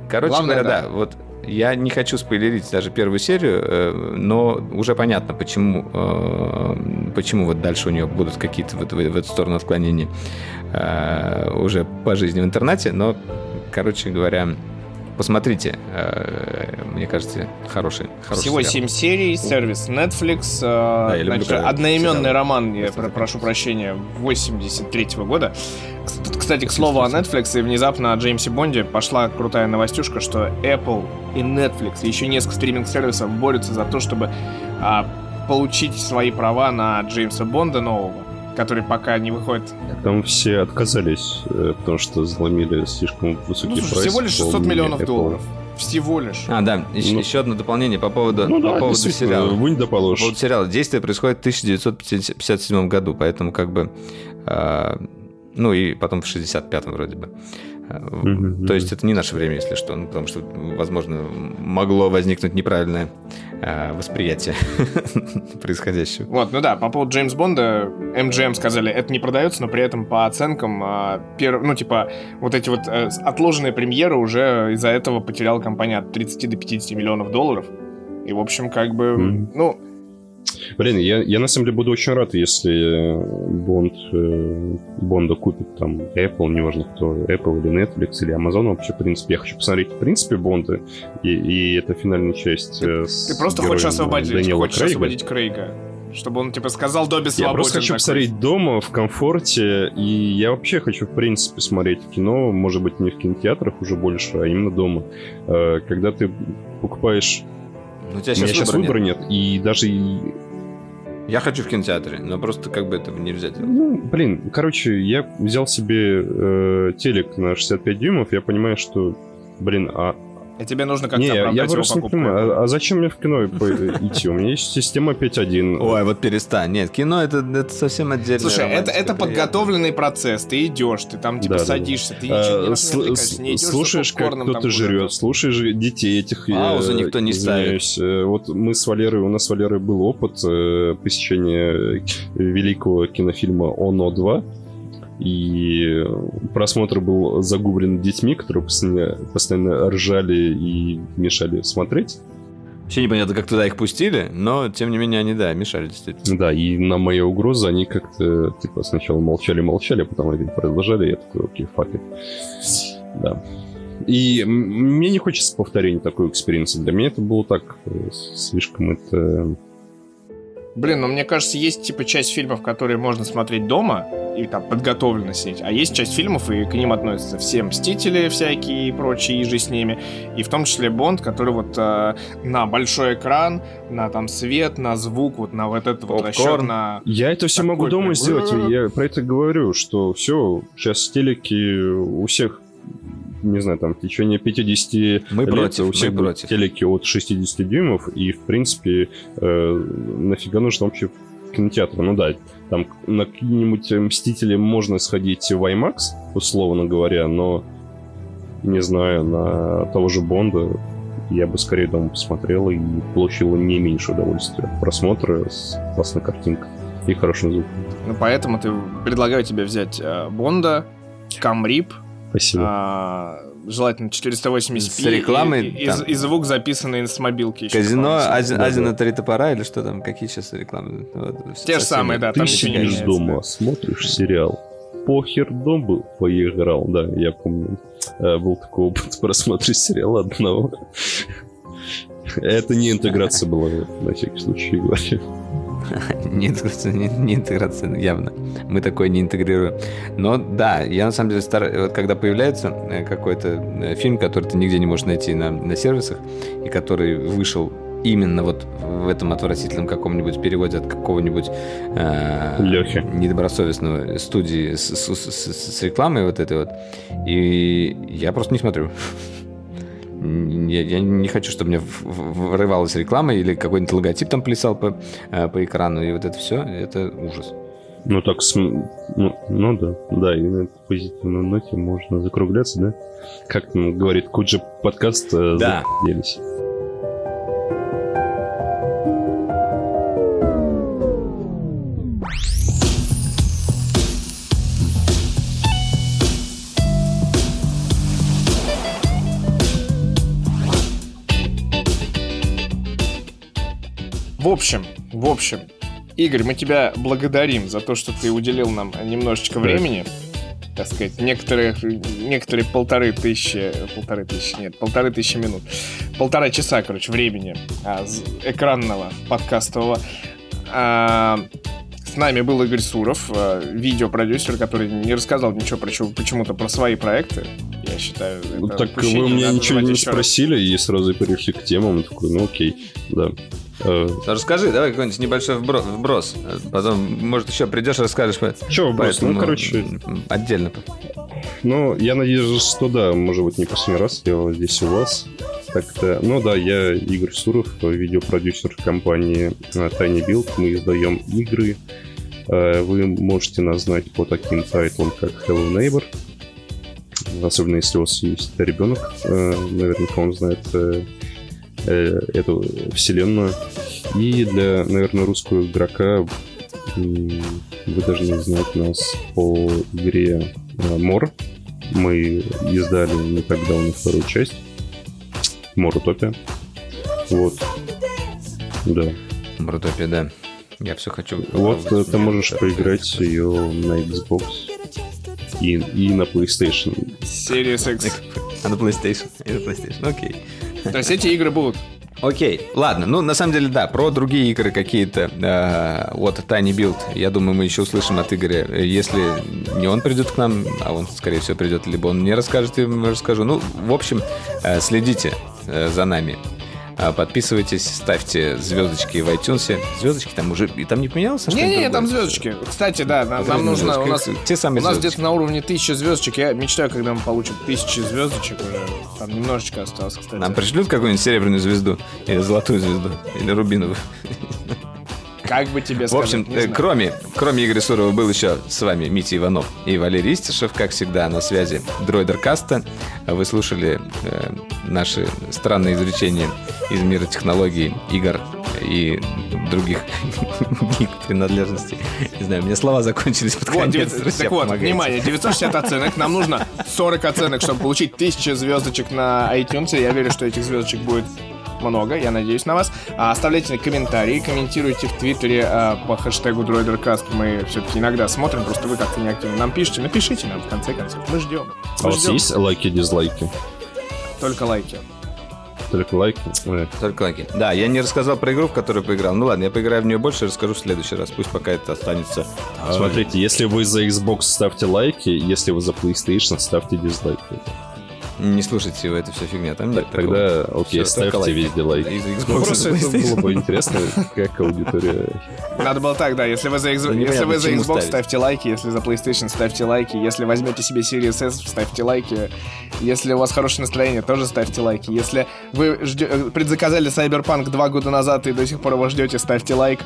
Короче Главное, говоря, да. да. вот я не хочу спойлерить даже первую серию, э, но уже понятно, почему, э, почему вот дальше у нее будут какие-то вот в, эту сторону отклонения э, уже по жизни в интернете. Но, короче говоря, посмотрите, э, мне кажется, хороший, хороший Всего сериал. 7 серий, сервис Netflix. э, я люблю, значит, одноименный сериалы роман, я про- прошу прощения, 83 года. Кс- Кстати, к слову о. Netflix, и внезапно о Джеймсе Бонде пошла крутая новостюшка, что Apple и Netflix, и еще несколько стриминг-сервисов борются за то, чтобы а, получить свои права на Джеймса Бонда нового, который пока не выходит. Там все отказались, э, потому что заломили слишком высокий Ну, слушай, прайс. всего лишь 600 по миллионов Apple. долларов. Всего лишь. А, да, еще, Ну. еще одно дополнение по поводу, Ну по да, поводу сериала. вынь да По положь. поводу сериала. Действие происходит в 1957 году, поэтому как бы... э, ну и потом в 65-м вроде бы. Э, Мгм, То есть это не наше время, если что, ну, потому что, возможно, могло возникнуть неправильное э, восприятие происходящего. Вот, ну да, по поводу Джеймс Бонда, MGM сказали, это не продается, но при этом по оценкам, а, пер- ну, типа, вот эти вот э, отложенные премьеры уже из-за этого потеряла компания от 30 до 50 миллионов долларов. И, в общем, как бы, Мгм. ну, Блин, я, я на самом деле буду очень рад, если э, Бонд, э, Бонда купит там Apple, неважно кто, Apple или Netflix или Amazon вообще, в принципе. Я хочу посмотреть, в принципе, Бонда, и, и это финальная часть э, с ты просто хочешь освободить, Дэниела хочешь Крейга. освободить Крейга. Чтобы он, типа, сказал Добби Я свободен. просто хочу такой. посмотреть дома, в комфорте, и я вообще хочу, в принципе, смотреть кино, может быть, не в кинотеатрах уже больше, а именно дома. Э, Когда ты покупаешь... Ну, у тебя У меня сейчас сейчас выбора выбора нет. нет, и даже... Я хочу в кинотеатре, но просто как бы этого нельзя делать. Ну, блин, короче, я взял себе э, телек на 65 дюймов, я понимаю, что, блин, а И тебе нужно как-то Не, я, просто не покупку. понимаю, а, а зачем мне в кино идти? У меня есть система 5.1. Ой, вот перестань. Нет, кино это, это совсем отдельно. Слушай, это, это подготовленный процесс. Ты идешь, ты там типа Да, да, садишься, ты А, ничего не отвлекаешься, не идешь слушаешь, как кто-то жрет, слушаешь детей этих. э, Паузу никто не извиняюсь. Э, Вот мы с Валерой, у нас с Валерой был опыт э, посещения великого кинофильма «Оно 2», и просмотр был загублен детьми, которые постоянно, постоянно ржали и мешали смотреть. Вообще непонятно, как туда их пустили, но тем не менее они, да, мешали действительно. Да, и на мои угрозы они как-то, типа, сначала молчали-молчали, а потом опять продолжали, и я такой, окей, it. Да. И мне не хочется повторения такой experience а. Для меня это было так, э, слишком это... Блин, ну мне кажется, есть типа часть фильмов, которые можно смотреть дома и там подготовленно сидеть, а есть часть фильмов, и к ним относятся все Мстители всякие и прочие, и же с ними, и в том числе Бонд, который вот э, на большой экран, на там свет, на звук, вот на вот этот вот расчет на... Я это все могу дома прям- сделать, я про это говорю, что все, сейчас телеки у всех не знаю, там, в течение 50 Мы лет против, у всех мы против. телеки от 60 дюймов, и, в принципе, э, нафига нужно вообще кинотеатр? Ну да, там на какие-нибудь Мстители можно сходить в IMAX, условно говоря, но, не знаю, на того же Бонда я бы скорее дома посмотрел и получил не меньше удовольствия от просмотра с классной картинкой и хорошим звуком. Ну, поэтому ты предлагаю тебе взять э, Бонда, Камрип, Спасибо. а, желательно 480p. С рекламой и, и- там. и звук записанный с мобилки. еще Казино дополнительно. Ази- Да, Азина да. три топора или что там, какие сейчас рекламы? Вот, Те же самые, да, Ты там не сидишь меняется, дома, да. смотришь сериал. Похер дом был, поиграл. Да, я помню. Э, Был такой опыт просмотра сериала одного. Это не интеграция была, на всякий случай говорю. Не интеграция, не, не интеграция, явно. Мы такое не интегрируем. Но да, я на самом деле стараюсь, вот когда появляется э, какой-то э, фильм, который ты нигде не можешь найти на, на сервисах, и который вышел именно вот в этом отвратительном каком-нибудь переводе от какого-нибудь э, недобросовестного студии с- с- с- с рекламой вот этой вот, и я просто не смотрю. Я, я не хочу, чтобы мне врывалась реклама или какой-нибудь логотип там плясал по, э, по экрану, и вот это все, это ужас. Ну так, см- ну, ну да, да, и на позитивной ноте можно закругляться, да? Как там говорит Куджи подкаст, э, Да. делись. Общем, в общем, Игорь, мы тебя благодарим за то, что ты уделил нам немножечко Да. времени. Так сказать, некоторые, некоторые полторы тысячи, полторы тысячи, нет, полторы тысячи минут, полтора часа, короче, времени а, экранного, подкастового. А, с нами был Игорь Суров, а, видеопродюсер, который не рассказал ничего про чё- почему-то про свои проекты. Я считаю, это Ну, так упущение, вы меня надо ничего не ещё раз. спросили, и сразу перешли к темам. Такой, ну окей, да. Э, Расскажи, давай какой-нибудь небольшой вбро- вброс. Потом, может, еще придешь, расскажешь. Чё вброс? поэтому, Ну, короче, Отдельно. Ну, я надеюсь, что да, может быть, не последний раз я здесь у вас. Так-то, ну да, я Игорь Суров, видеопродюсер компании э, Tiny Build. Мы издаем игры. Э, Вы можете нас знать по таким тайтлам, как Hello Neighbor. Особенно если у вас есть ребенок, наверняка он знает э, эту вселенную. И для, наверное, русского игрока вы должны знать нас по игре э, Мор. Мы издали не так давно вторую часть. Мор Утопия. Вот. Да. Брутопия, да. Я все хочу. Вот э, ты можешь поиграть ее на Xbox и, и на PlayStation. Series X. А на PlayStation? И на PlayStation, окей. То есть эти игры будут. Окей, ладно, ну на самом деле да, про другие игры какие-то э, от Tiny Build, я думаю, мы еще услышим от Игоря. Если не он придет к нам, а он, скорее всего, придет, либо он мне расскажет, я ему расскажу. Ну, в общем, э, следите э, за нами. А, подписывайтесь, ставьте звездочки в iTunes. Звездочки там уже... И там не поменялось? Не-не, там звездочки. Кстати, да, нам, нам нужно... У нас, те самые у нас где-то на уровне тысячи звездочек. Я мечтаю, когда мы получим тысячи звездочек уже. Там немножечко осталось, кстати. Нам пришлют какую-нибудь серебряную звезду? Или золотую звезду? Или рубиновую? Как бы тебе сказать? В общем, э, кроме, кроме Игоря Сурова был еще с вами Митя Иванов и Валерий Истишев, как всегда, на связи Дройдер Каста. Вы слушали э, наши странные изречения из мира технологий, игр и других принадлежностей. Не знаю, у меня слова закончились под вот, конец. 9, так вот, помогайте. внимание, 960 оценок. Нам нужно 40 оценок, чтобы получить 1000 звездочек на iTunes. Я верю, что этих звездочек будет много, я надеюсь на вас. А, оставляйте комментарии, комментируйте в Твиттере а, по хэштегу DroiderCast. Мы все-таки иногда смотрим, просто вы как-то не активно нам пишите. Напишите нам, в конце концов. Мы ждем. Мы а у вас есть лайки, дизлайки? Только лайки. Только лайки? Только лайки. Да, я не рассказал про игру, в которую поиграл. Ну ладно, я поиграю в нее больше, расскажу в следующий раз. Пусть пока это останется. Смотрите, если вы за Xbox ставьте лайки, если вы за PlayStation ставьте дизлайки. Не слушайте его, это все фигня. Там нет Тогда, такого. окей, все, ставьте везде лайк. Ну, просто это было бы интересно, как аудитория... Надо было так, да, если вы за, Xbox, если вы за Xbox, ставьте лайки, если за PlayStation, ставьте лайки, если возьмете себе Series S, ставьте лайки, если у вас хорошее настроение, тоже ставьте лайки, если вы. Э, предзаказали Cyberpunk два года назад и до сих пор его ждете, ставьте лайк.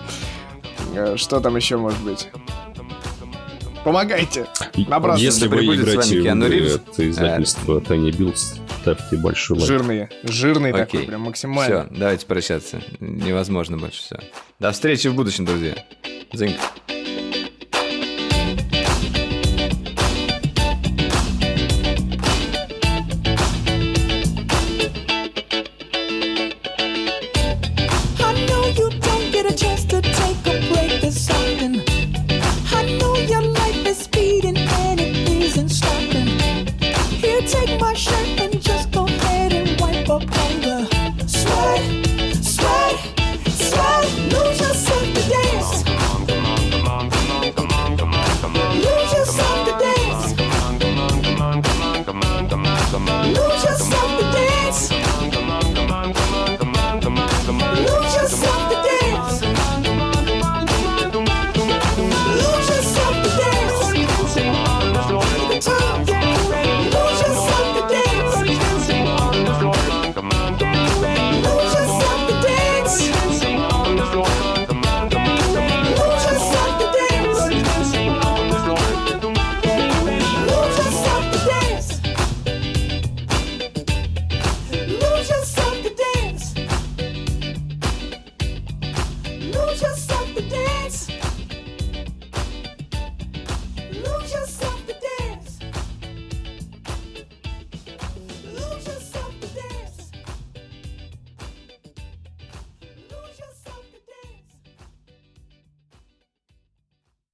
Э, что там еще может быть? Помогайте. Набрасывайте. Если вы играете в игры от издательства Tiny Build, ставьте большой лайк. Жирные. Жирный Окей. такой, прям максимально. Все, давайте прощаться. Невозможно больше все. До встречи в будущем, друзья. Зинк.